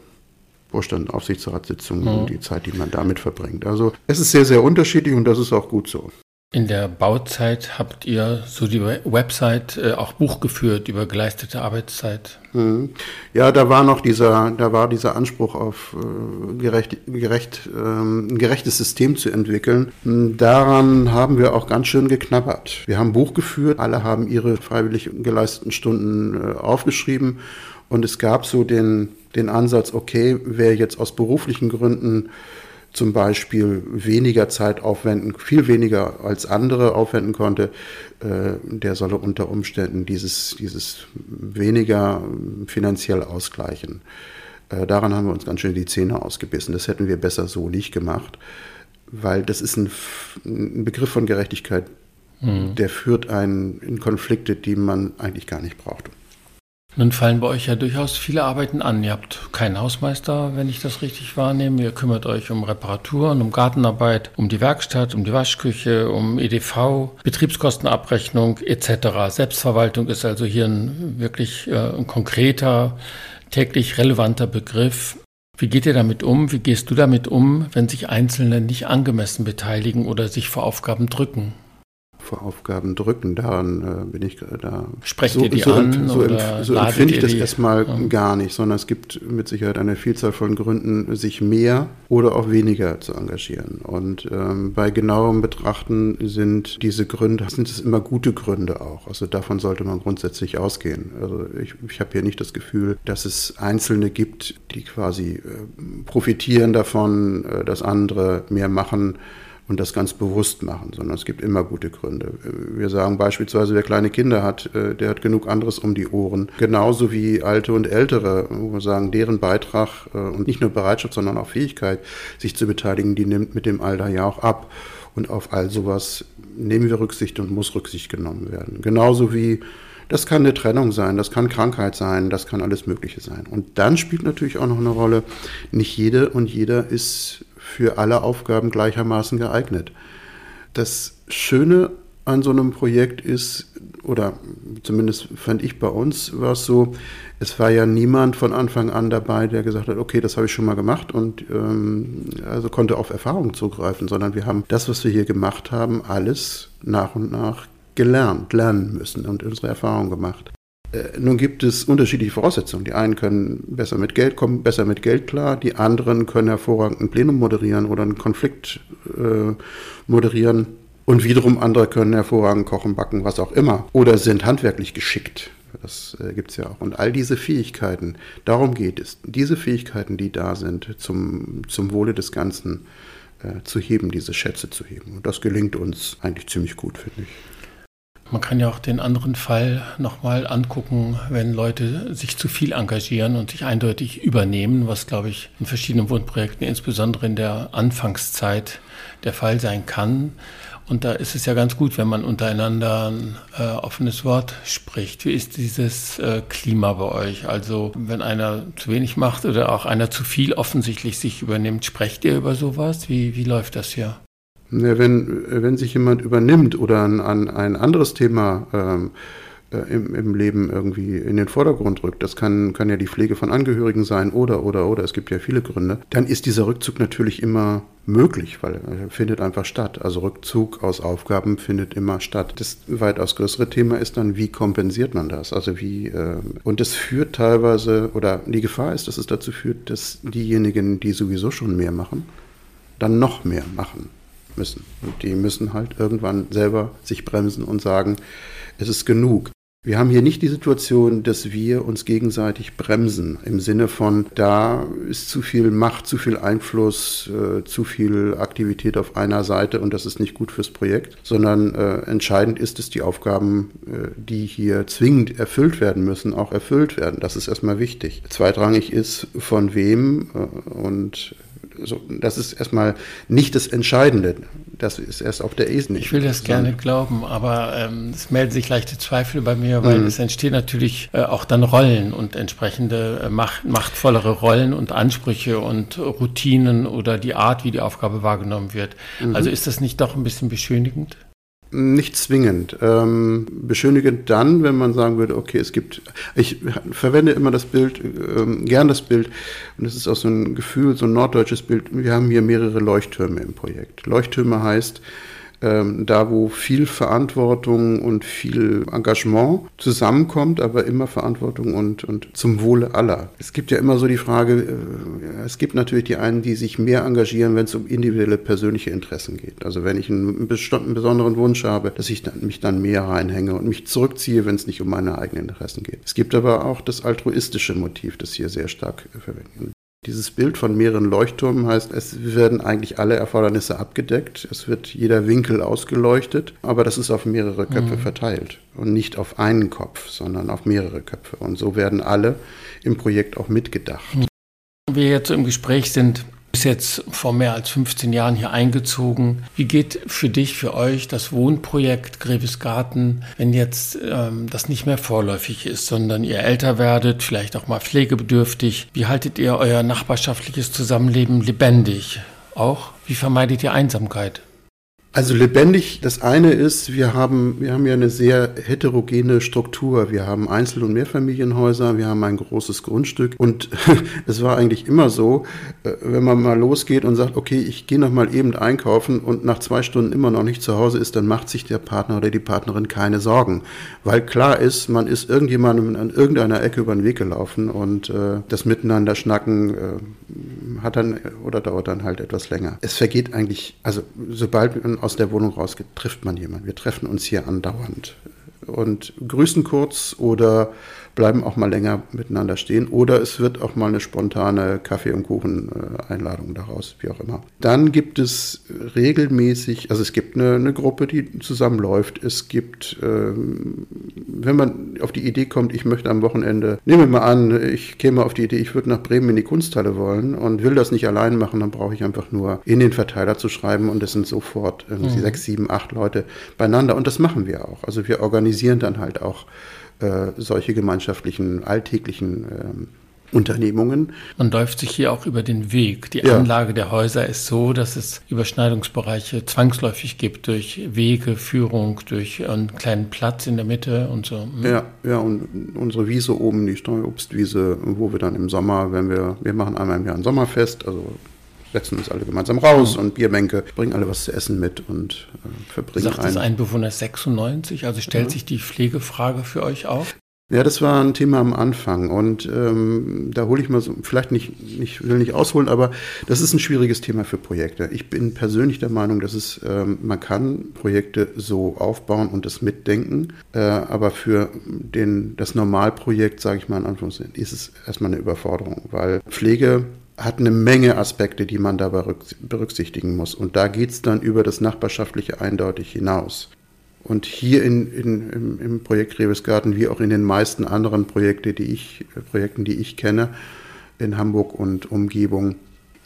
Vorstand, Aufsichtsratssitzung mhm. und die Zeit, die man damit verbringt. Also es ist sehr, sehr unterschiedlich und das ist auch gut so. In der Bauzeit habt ihr so die Website äh, auch Buch geführt über geleistete Arbeitszeit. Mhm. Ja, da war noch dieser, da war dieser Anspruch auf äh, gerecht, gerecht, ähm, ein gerechtes System zu entwickeln. Daran haben wir auch ganz schön geknabbert. Wir haben Buch geführt, alle haben ihre freiwillig geleisteten Stunden äh, aufgeschrieben und es gab so den, den Ansatz, okay, wer jetzt aus beruflichen Gründen zum Beispiel weniger Zeit aufwenden, viel weniger als andere aufwenden konnte, äh, der solle unter Umständen dieses, dieses weniger finanziell ausgleichen. Äh, daran haben wir uns ganz schön die Zähne ausgebissen. Das hätten wir besser so nicht gemacht, weil das ist ein, ein Begriff von Gerechtigkeit, mhm. der führt einen in Konflikte, die man eigentlich gar nicht braucht. Nun fallen bei euch ja durchaus viele Arbeiten an. Ihr habt keinen Hausmeister, wenn ich das richtig wahrnehme. Ihr kümmert euch um Reparaturen, um Gartenarbeit, um die Werkstatt, um die Waschküche, um EDV, Betriebskostenabrechnung etc. Selbstverwaltung ist also hier ein wirklich äh, ein konkreter, täglich relevanter Begriff. Wie geht ihr damit um? Wie gehst du damit um, wenn sich Einzelne nicht angemessen beteiligen oder sich vor Aufgaben drücken? Vor Aufgaben drücken. Daran äh, bin ich da. Sprecht so, ihr die so, an? So, oder so empfinde ich das die? erstmal ja. gar nicht, sondern es gibt mit Sicherheit eine Vielzahl von Gründen, sich mehr oder auch weniger zu engagieren. Und ähm, bei genauem Betrachten sind diese Gründe, sind es immer gute Gründe auch. Also davon sollte man grundsätzlich ausgehen. Also ich, ich habe hier nicht das Gefühl, dass es Einzelne gibt, die quasi äh, profitieren davon, äh, dass andere mehr machen und das ganz bewusst machen, sondern es gibt immer gute Gründe. Wir sagen beispielsweise, wer kleine Kinder hat, äh, der hat genug anderes um die Ohren. Genauso wie alte und ältere, wo wir sagen, deren Beitrag äh, und nicht nur Bereitschaft, sondern auch Fähigkeit, sich zu beteiligen, die nimmt mit dem Alter ja auch ab. Und auf all sowas nehmen wir Rücksicht und muss Rücksicht genommen werden. Genauso wie das kann eine Trennung sein, das kann Krankheit sein, das kann alles Mögliche sein. Und dann spielt natürlich auch noch eine Rolle, nicht jede und jeder ist für alle Aufgaben gleichermaßen geeignet. Das Schöne an so einem Projekt ist, oder zumindest fand ich bei uns, war es so, es war ja niemand von Anfang an dabei, der gesagt hat, okay, das habe ich schon mal gemacht und ähm, also konnte auf Erfahrung zugreifen, sondern wir haben das, was wir hier gemacht haben, alles nach und nach gelernt, lernen müssen und unsere Erfahrungen gemacht. Äh, nun gibt es unterschiedliche Voraussetzungen. Die einen können besser mit Geld kommen, besser mit Geld klar. Die anderen können hervorragend ein Plenum moderieren oder einen Konflikt äh, moderieren. Und wiederum andere können hervorragend kochen, backen, was auch immer. Oder sind handwerklich geschickt. Das äh, gibt es ja auch. Und all diese Fähigkeiten, darum geht es. Diese Fähigkeiten, die da sind, zum, zum Wohle des Ganzen äh, zu heben, diese Schätze zu heben. Und das gelingt uns eigentlich ziemlich gut, finde ich. Man kann ja auch den anderen Fall nochmal angucken, wenn Leute sich zu viel engagieren und sich eindeutig übernehmen, was, glaube ich, in verschiedenen Wohnprojekten, insbesondere in der Anfangszeit, der Fall sein kann. Und da ist es ja ganz gut, wenn man untereinander ein äh, offenes Wort spricht. Wie ist dieses äh, Klima bei euch? Also wenn einer zu wenig macht oder auch einer zu viel offensichtlich sich übernimmt, sprecht ihr über sowas? Wie, wie läuft das hier? Wenn, wenn sich jemand übernimmt oder an, an ein anderes Thema ähm, äh, im, im Leben irgendwie in den Vordergrund rückt, das kann, kann ja die Pflege von Angehörigen sein oder, oder, oder, es gibt ja viele Gründe, dann ist dieser Rückzug natürlich immer möglich, weil er findet einfach statt. Also Rückzug aus Aufgaben findet immer statt. Das weitaus größere Thema ist dann, wie kompensiert man das? Also wie, äh, und das führt teilweise, oder die Gefahr ist, dass es dazu führt, dass diejenigen, die sowieso schon mehr machen, dann noch mehr machen müssen. Und die müssen halt irgendwann selber sich bremsen und sagen, es ist genug. Wir haben hier nicht die Situation, dass wir uns gegenseitig bremsen, im Sinne von, da ist zu viel Macht, zu viel Einfluss, äh, zu viel Aktivität auf einer Seite und das ist nicht gut fürs Projekt, sondern äh, entscheidend ist, dass die Aufgaben, äh, die hier zwingend erfüllt werden müssen, auch erfüllt werden. Das ist erstmal wichtig. Zweitrangig ist, von wem äh, und so, das ist erstmal nicht das Entscheidende. Das ist erst auf der Ebene. Ich will das gerne glauben, aber ähm, es melden sich leichte Zweifel bei mir, weil mhm. es entstehen natürlich äh, auch dann Rollen und entsprechende äh, macht, machtvollere Rollen und Ansprüche und Routinen oder die Art, wie die Aufgabe wahrgenommen wird. Mhm. Also ist das nicht doch ein bisschen beschönigend? Nicht zwingend. Ähm, beschönigend dann, wenn man sagen würde, okay, es gibt, ich verwende immer das Bild, ähm, gern das Bild, und das ist auch so ein Gefühl, so ein norddeutsches Bild, wir haben hier mehrere Leuchttürme im Projekt. Leuchttürme heißt, ähm, da wo viel Verantwortung und viel Engagement zusammenkommt, aber immer Verantwortung und, und zum Wohle aller. Es gibt ja immer so die Frage, äh, es gibt natürlich die einen, die sich mehr engagieren, wenn es um individuelle persönliche Interessen geht. Also wenn ich einen bestimmten besonderen Wunsch habe, dass ich dann, mich dann mehr reinhänge und mich zurückziehe, wenn es nicht um meine eigenen Interessen geht. Es gibt aber auch das altruistische Motiv, das hier sehr stark verwendet dieses Bild von mehreren Leuchttürmen heißt, es werden eigentlich alle Erfordernisse abgedeckt, es wird jeder Winkel ausgeleuchtet, aber das ist auf mehrere Köpfe mhm. verteilt und nicht auf einen Kopf, sondern auf mehrere Köpfe. Und so werden alle im Projekt auch mitgedacht. Wir jetzt im Gespräch sind, bist jetzt vor mehr als 15 Jahren hier eingezogen. Wie geht für dich, für euch das Wohnprojekt Grevesgarten, wenn jetzt ähm, das nicht mehr vorläufig ist, sondern ihr älter werdet, vielleicht auch mal pflegebedürftig? Wie haltet ihr euer nachbarschaftliches Zusammenleben lebendig? Auch wie vermeidet ihr Einsamkeit? Also lebendig, das eine ist, wir haben, wir haben ja eine sehr heterogene Struktur. Wir haben Einzel- und Mehrfamilienhäuser, wir haben ein großes Grundstück und es war eigentlich immer so, äh, wenn man mal losgeht und sagt, okay, ich gehe noch mal eben einkaufen und nach zwei Stunden immer noch nicht zu Hause ist, dann macht sich der Partner oder die Partnerin keine Sorgen. Weil klar ist, man ist irgendjemandem an irgendeiner Ecke über den Weg gelaufen und äh, das Miteinander schnacken äh, hat dann oder dauert dann halt etwas länger. Es vergeht eigentlich, also sobald man aus der Wohnung rausgeht, trifft man jemanden. Wir treffen uns hier andauernd und grüßen kurz oder bleiben auch mal länger miteinander stehen oder es wird auch mal eine spontane Kaffee- und Kuchen-Einladung daraus, wie auch immer. Dann gibt es regelmäßig, also es gibt eine, eine Gruppe, die zusammenläuft. Es gibt, ähm, wenn man auf die Idee kommt, ich möchte am Wochenende, nehmen wir mal an, ich käme auf die Idee, ich würde nach Bremen in die Kunsthalle wollen und will das nicht allein machen, dann brauche ich einfach nur in den Verteiler zu schreiben und es sind sofort mhm. sechs, sieben, acht Leute beieinander und das machen wir auch. Also wir organisieren dann halt auch äh, solche gemeinschaftlichen, alltäglichen ähm, Unternehmungen. Man läuft sich hier auch über den Weg. Die ja. Anlage der Häuser ist so, dass es Überschneidungsbereiche zwangsläufig gibt durch Wege, Führung, durch einen kleinen Platz in der Mitte und so. Hm. Ja, ja, und unsere Wiese oben, die Streuobstwiese, wo wir dann im Sommer, wenn wir, wir machen einmal im Jahr ein Sommerfest, also setzen uns alle gemeinsam raus mhm. und Bierbänke, bringen alle was zu essen mit und äh, verbringen Sagt ein. ein Bewohner 96? Also stellt ja. sich die Pflegefrage für euch auf? Ja, das war ein Thema am Anfang und ähm, da hole ich mal so, vielleicht nicht, nicht, will nicht ausholen, aber das ist ein schwieriges Thema für Projekte. Ich bin persönlich der Meinung, dass es, ähm, man kann Projekte so aufbauen und das mitdenken, äh, aber für den, das Normalprojekt, sage ich mal in Anführungszeichen, ist es erstmal eine Überforderung, weil Pflege hat eine Menge Aspekte, die man da berücksichtigen muss. Und da geht es dann über das Nachbarschaftliche eindeutig hinaus. Und hier in, in, im, im Projekt Rebesgarten, wie auch in den meisten anderen Projekte, die ich, Projekten, die ich kenne, in Hamburg und Umgebung,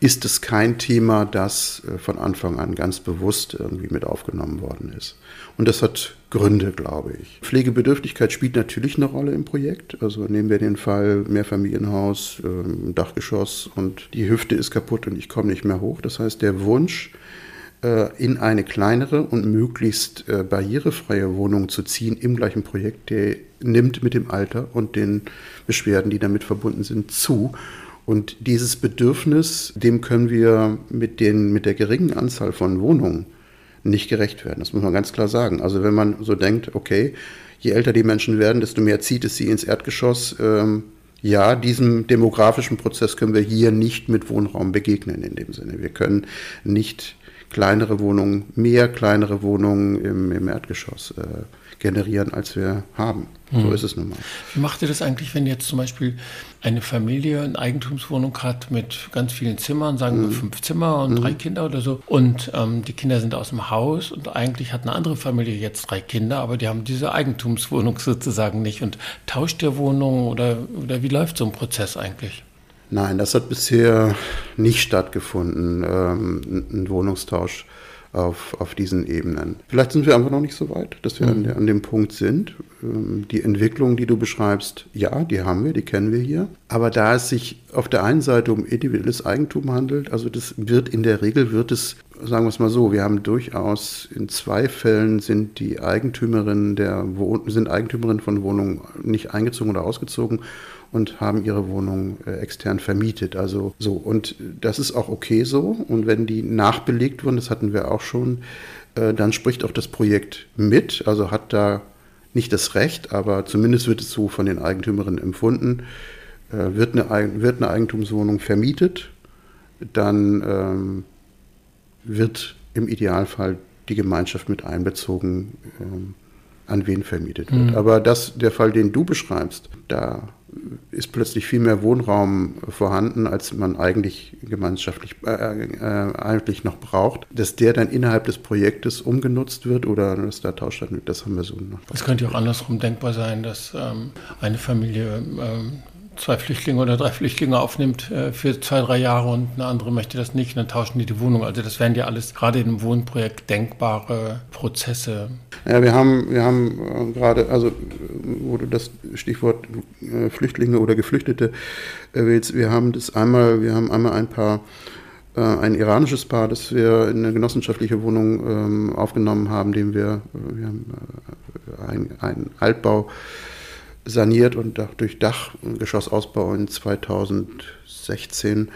ist es kein Thema, das äh, von Anfang an ganz bewusst irgendwie mit aufgenommen worden ist. Und das hat Gründe, glaube ich. Pflegebedürftigkeit spielt natürlich eine Rolle im Projekt. Also nehmen wir den Fall Mehrfamilienhaus, ähm, Dachgeschoss und die Hüfte ist kaputt und ich komme nicht mehr hoch. Das heißt, der Wunsch, äh, in eine kleinere und möglichst äh, barrierefreie Wohnung zu ziehen im gleichen Projekt, der nimmt mit dem Alter und den Beschwerden, die damit verbunden sind, zu. Und dieses Bedürfnis, dem können wir mit, den, mit der geringen Anzahl von Wohnungen nicht gerecht werden. Das muss man ganz klar sagen. Also wenn man so denkt, okay, je älter die Menschen werden, desto mehr zieht es sie ins Erdgeschoss. Ähm, ja, diesem demografischen Prozess können wir hier nicht mit Wohnraum begegnen in dem Sinne. Wir können nicht kleinere Wohnungen, mehr kleinere Wohnungen im, im Erdgeschoss äh, generieren, als wir haben. So ist es nun mal. Wie macht ihr das eigentlich, wenn jetzt zum Beispiel eine Familie eine Eigentumswohnung hat mit ganz vielen Zimmern, sagen wir mhm. fünf Zimmer und mhm. drei Kinder oder so, und ähm, die Kinder sind aus dem Haus und eigentlich hat eine andere Familie jetzt drei Kinder, aber die haben diese Eigentumswohnung sozusagen nicht und tauscht der Wohnung oder, oder wie läuft so ein Prozess eigentlich? Nein, das hat bisher nicht stattgefunden, ähm, ein Wohnungstausch auf, auf diesen Ebenen. Vielleicht sind wir einfach noch nicht so weit, dass wir mhm. an, der, an dem Punkt sind. Ähm, die Entwicklung, die du beschreibst, ja, die haben wir, die kennen wir hier. Aber da es sich auf der einen Seite um individuelles Eigentum handelt, also das wird in der Regel, wird es, sagen wir es mal so, wir haben durchaus in zwei Fällen sind die Eigentümerinnen der sind Eigentümerinnen von Wohnungen nicht eingezogen oder ausgezogen und haben ihre Wohnung äh, extern vermietet. Also so. Und das ist auch okay so. Und wenn die nachbelegt wurden, das hatten wir auch schon, äh, dann spricht auch das Projekt mit. Also hat da nicht das Recht, aber zumindest wird es so von den Eigentümerinnen empfunden. Äh, wird, eine, wird eine Eigentumswohnung vermietet, dann ähm, wird im Idealfall die Gemeinschaft mit einbezogen, ähm, an wen vermietet wird. Mhm. Aber das, der Fall, den du beschreibst, da ist plötzlich viel mehr Wohnraum vorhanden, als man eigentlich gemeinschaftlich äh, äh, eigentlich noch braucht. Dass der dann innerhalb des Projektes umgenutzt wird oder dass da Tausch das haben wir so noch. Es könnte auch andersrum denkbar sein, dass ähm, eine Familie ähm, zwei Flüchtlinge oder drei Flüchtlinge aufnimmt äh, für zwei, drei Jahre und eine andere möchte das nicht, dann tauschen die die Wohnung. Also das wären ja alles gerade im Wohnprojekt denkbare Prozesse. Ja, wir haben, wir haben äh, gerade, also wo du das Stichwort äh, Flüchtlinge oder Geflüchtete wählst, wir haben das einmal, wir haben einmal ein paar ein iranisches Paar, das wir in eine genossenschaftliche Wohnung ähm, aufgenommen haben, dem wir, wir haben einen Altbau saniert und durch Dachgeschossausbau in 2016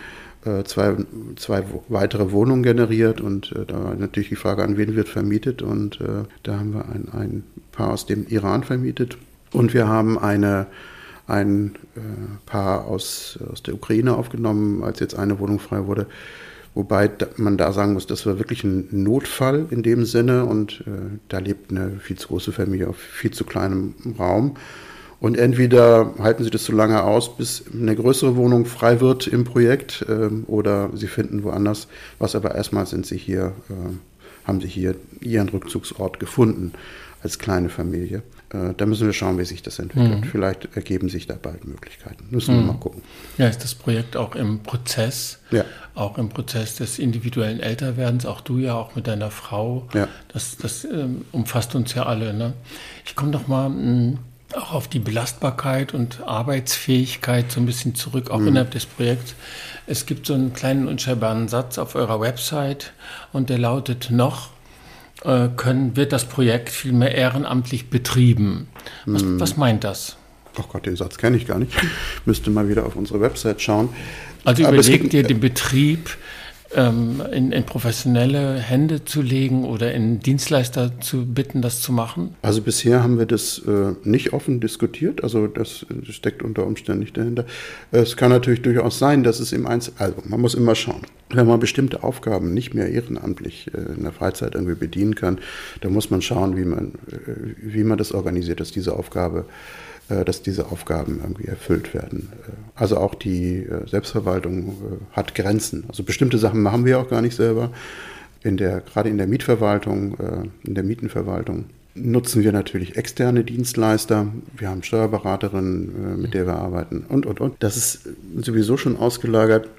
äh, zwei, zwei weitere Wohnungen generiert und äh, da war natürlich die Frage, an wen wird vermietet und äh, da haben wir ein, ein Paar aus dem Iran vermietet und wir haben eine, ein äh, Paar aus, aus der Ukraine aufgenommen, als jetzt eine Wohnung frei wurde. Wobei man da sagen muss, das war wirklich ein Notfall in dem Sinne und äh, da lebt eine viel zu große Familie auf viel zu kleinem Raum. Und entweder halten sie das so lange aus, bis eine größere Wohnung frei wird im Projekt, ähm, oder sie finden woanders was. Aber erstmal sind sie hier, äh, haben sie hier ihren Rückzugsort gefunden als kleine Familie. Äh, da müssen wir schauen, wie sich das entwickelt. Mhm. Vielleicht ergeben sich da bald Möglichkeiten. Müssen mhm. wir mal gucken. Ja, ist das Projekt auch im Prozess, ja. auch im Prozess des individuellen Älterwerdens, auch du ja, auch mit deiner Frau. Ja. Das, das ähm, umfasst uns ja alle. Ne? Ich komme doch mal. Mh, hm, auch auf die Belastbarkeit und Arbeitsfähigkeit so ein bisschen zurück, auch mhm. innerhalb des Projekts. Es gibt so einen kleinen unscheinbaren Satz auf eurer Website und der lautet noch, äh, können, wird das Projekt vielmehr ehrenamtlich betrieben. Was, mhm. was meint das? Ach Gott, den Satz kenne ich gar nicht. Müsste mal wieder auf unsere Website schauen. Also überlegt ihr den Betrieb ähm, in, in, professionelle Hände zu legen oder in Dienstleister zu bitten, das zu machen? Also bisher haben wir das äh, nicht offen diskutiert, also das, steckt unter Umständen nicht dahinter. Es kann natürlich durchaus sein, dass es im Einzel... Also man muss immer schauen. Wenn man bestimmte Aufgaben nicht mehr ehrenamtlich äh, in der Freizeit irgendwie bedienen kann, dann muss man schauen, wie man, äh, wie man das organisiert, dass diese Aufgabe dass diese Aufgaben irgendwie erfüllt werden. Äh, also auch die äh, Selbstverwaltung hat Grenzen. Also bestimmte Sachen machen wir auch gar nicht selber. In der, gerade in der Mietverwaltung, in der Mietenverwaltung nutzen wir natürlich externe Dienstleister. Wir haben Steuerberaterinnen, mit der wir arbeiten und, und, und. Das ist sowieso schon ausgelagert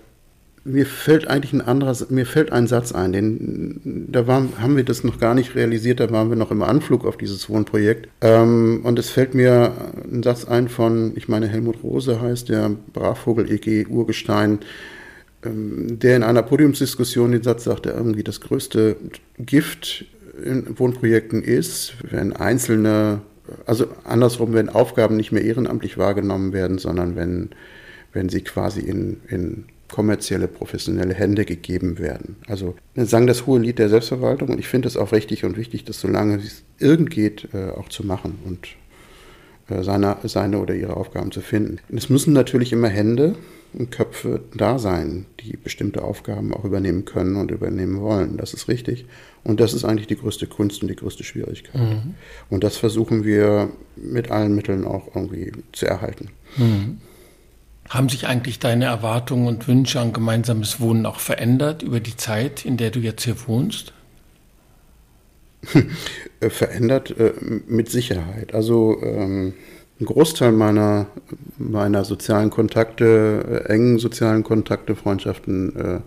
mir fällt eigentlich ein anderer, mir fällt ein Satz ein, den, da waren, haben wir das noch gar nicht realisiert, da waren wir noch im Anflug auf dieses Wohnprojekt. Ähm, und es fällt mir ein Satz ein von, ich meine, Helmut Rose heißt der Brachvogel EG Urgestein. ähm, der in einer Podiumsdiskussion den Satz sagte, irgendwie das größte Gift in Wohnprojekten ist, wenn einzelne, also andersrum, wenn Aufgaben nicht mehr ehrenamtlich wahrgenommen werden, sondern wenn, wenn sie quasi in, in kommerzielle, professionelle Hände gegeben werden. Also wir sagen das hohe Lied der Selbstverwaltung und ich finde es auch richtig und wichtig, das solange es irgend geht, äh, auch zu machen und äh, seine, seine oder ihre Aufgaben zu finden. es müssen natürlich immer Hände und Köpfe da sein, die bestimmte Aufgaben auch übernehmen können und übernehmen wollen. Das ist richtig. Und das ist eigentlich die größte Kunst und die größte Schwierigkeit. Mhm. Und das versuchen wir mit allen Mitteln auch irgendwie zu erhalten. Mhm. Haben sich eigentlich deine Erwartungen und Wünsche an gemeinsames Wohnen auch verändert über die Zeit, in der du jetzt hier wohnst? verändert äh, mit Sicherheit. Also ähm, ein Großteil meiner, meiner sozialen Kontakte, äh, engen sozialen Kontakte, Freundschaften äh,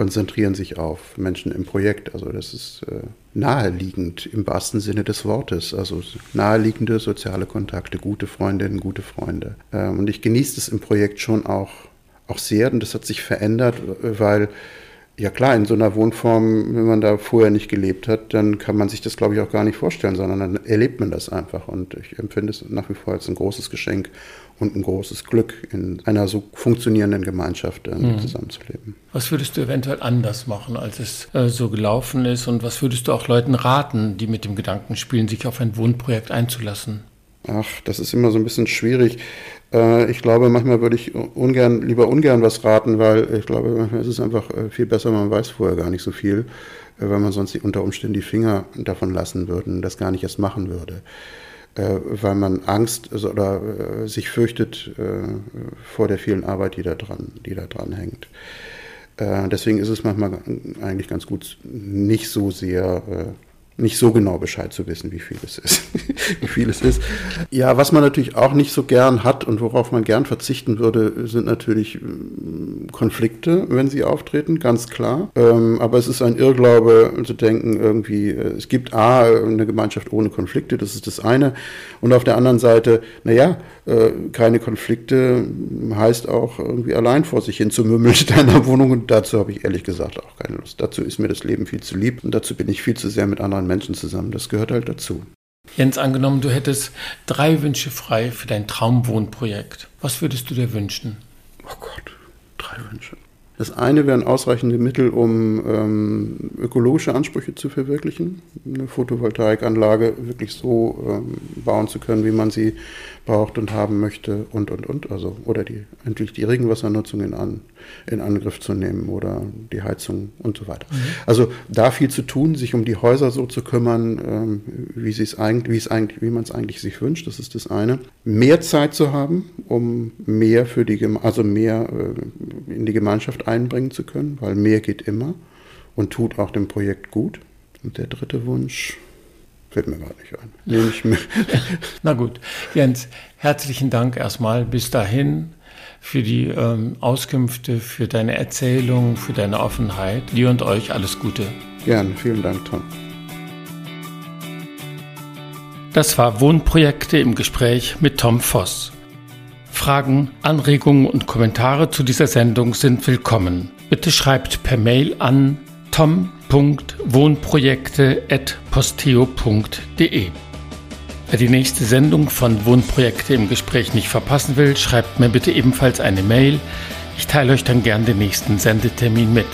konzentrieren sich auf Menschen im Projekt. Also das ist äh, naheliegend im wahrsten Sinne des Wortes. Also naheliegende soziale Kontakte, gute Freundinnen, gute Freunde. Ähm, und ich genieße es im Projekt schon auch, auch sehr und das hat sich verändert, weil ja klar, in so einer Wohnform, wenn man da vorher nicht gelebt hat, dann kann man sich das, glaube ich, auch gar nicht vorstellen, sondern dann erlebt man das einfach. Und ich empfinde es nach wie vor als ein großes Geschenk und ein großes Glück, in einer so funktionierenden Gemeinschaft äh, mhm. zusammenzuleben. Was würdest du eventuell anders machen, als es äh, so gelaufen ist? Und was würdest du auch Leuten raten, die mit dem Gedanken spielen, sich auf ein Wohnprojekt einzulassen? Ach, das ist immer so ein bisschen schwierig. Äh, ich glaube, manchmal würde ich ungern, lieber ungern was raten, weil ich glaube, manchmal ist es einfach äh, viel besser, man weiß vorher gar nicht so viel, äh, weil man sonst unter Umständen die Finger davon lassen würde und das gar nicht erst machen würde. Weil man Angst oder sich fürchtet vor der vielen Arbeit, die da dran, die da dran hängt. Deswegen ist es manchmal eigentlich ganz gut, nicht so sehr nicht so genau Bescheid zu wissen, wie viel es ist. wie viel es ist. Ja, was man natürlich auch nicht so gern hat und worauf man gern verzichten würde, sind natürlich ähm, Konflikte, wenn sie auftreten, ganz klar. Ähm, aber es ist ein Irrglaube zu denken, irgendwie, äh, es gibt A, eine Gemeinschaft ohne Konflikte, das ist das eine. Und auf der anderen Seite, naja, keine Konflikte heißt auch irgendwie allein vor sich hin zu mümmeln in einer Wohnung. Und dazu habe ich ehrlich gesagt auch keine Lust. Dazu ist mir das Leben viel zu lieb und dazu bin ich viel zu sehr mit anderen Menschen zusammen. Das gehört halt dazu. Jens, angenommen, du hättest drei Wünsche frei für dein Traumwohnprojekt. Was würdest du dir wünschen? Oh Gott, drei Wünsche. Das eine wären ausreichende Mittel, um ähm, ökologische Ansprüche zu verwirklichen, eine Photovoltaikanlage wirklich so ähm, bauen zu können, wie man sie braucht und haben möchte und, und, und. Also, oder die, endlich die Regenwassernutzung in, an, in Angriff zu nehmen oder die Heizung und so weiter. Mhm. Also da viel zu tun, sich um die Häuser so zu kümmern, ähm, wie, es eigentlich, wie, es eigentlich, wie man es eigentlich sich wünscht, das ist das eine. Mehr Zeit zu haben, um mehr für die, also mehr äh, in die Gemeinschaft einbringen zu können, weil mehr geht immer und tut auch dem Projekt gut. Und der dritte Wunsch, fällt mir gar nicht ein. Nehme ich mir. Na gut, Jens, herzlichen Dank erstmal bis dahin für die ähm, Auskünfte, für deine Erzählung, für deine Offenheit. Dir und euch alles Gute. Gerne, vielen Dank, Tom. Das war Wohnprojekte im Gespräch mit Tom Voss. Fragen, Anregungen und Kommentare zu dieser Sendung sind willkommen. Bitte schreibt per Mail an tom.wohnprojekte.posteo.de. Wer die nächste Sendung von Wohnprojekte im Gespräch nicht verpassen will, schreibt mir bitte ebenfalls eine Mail. Ich teile euch dann gern den nächsten Sendetermin mit.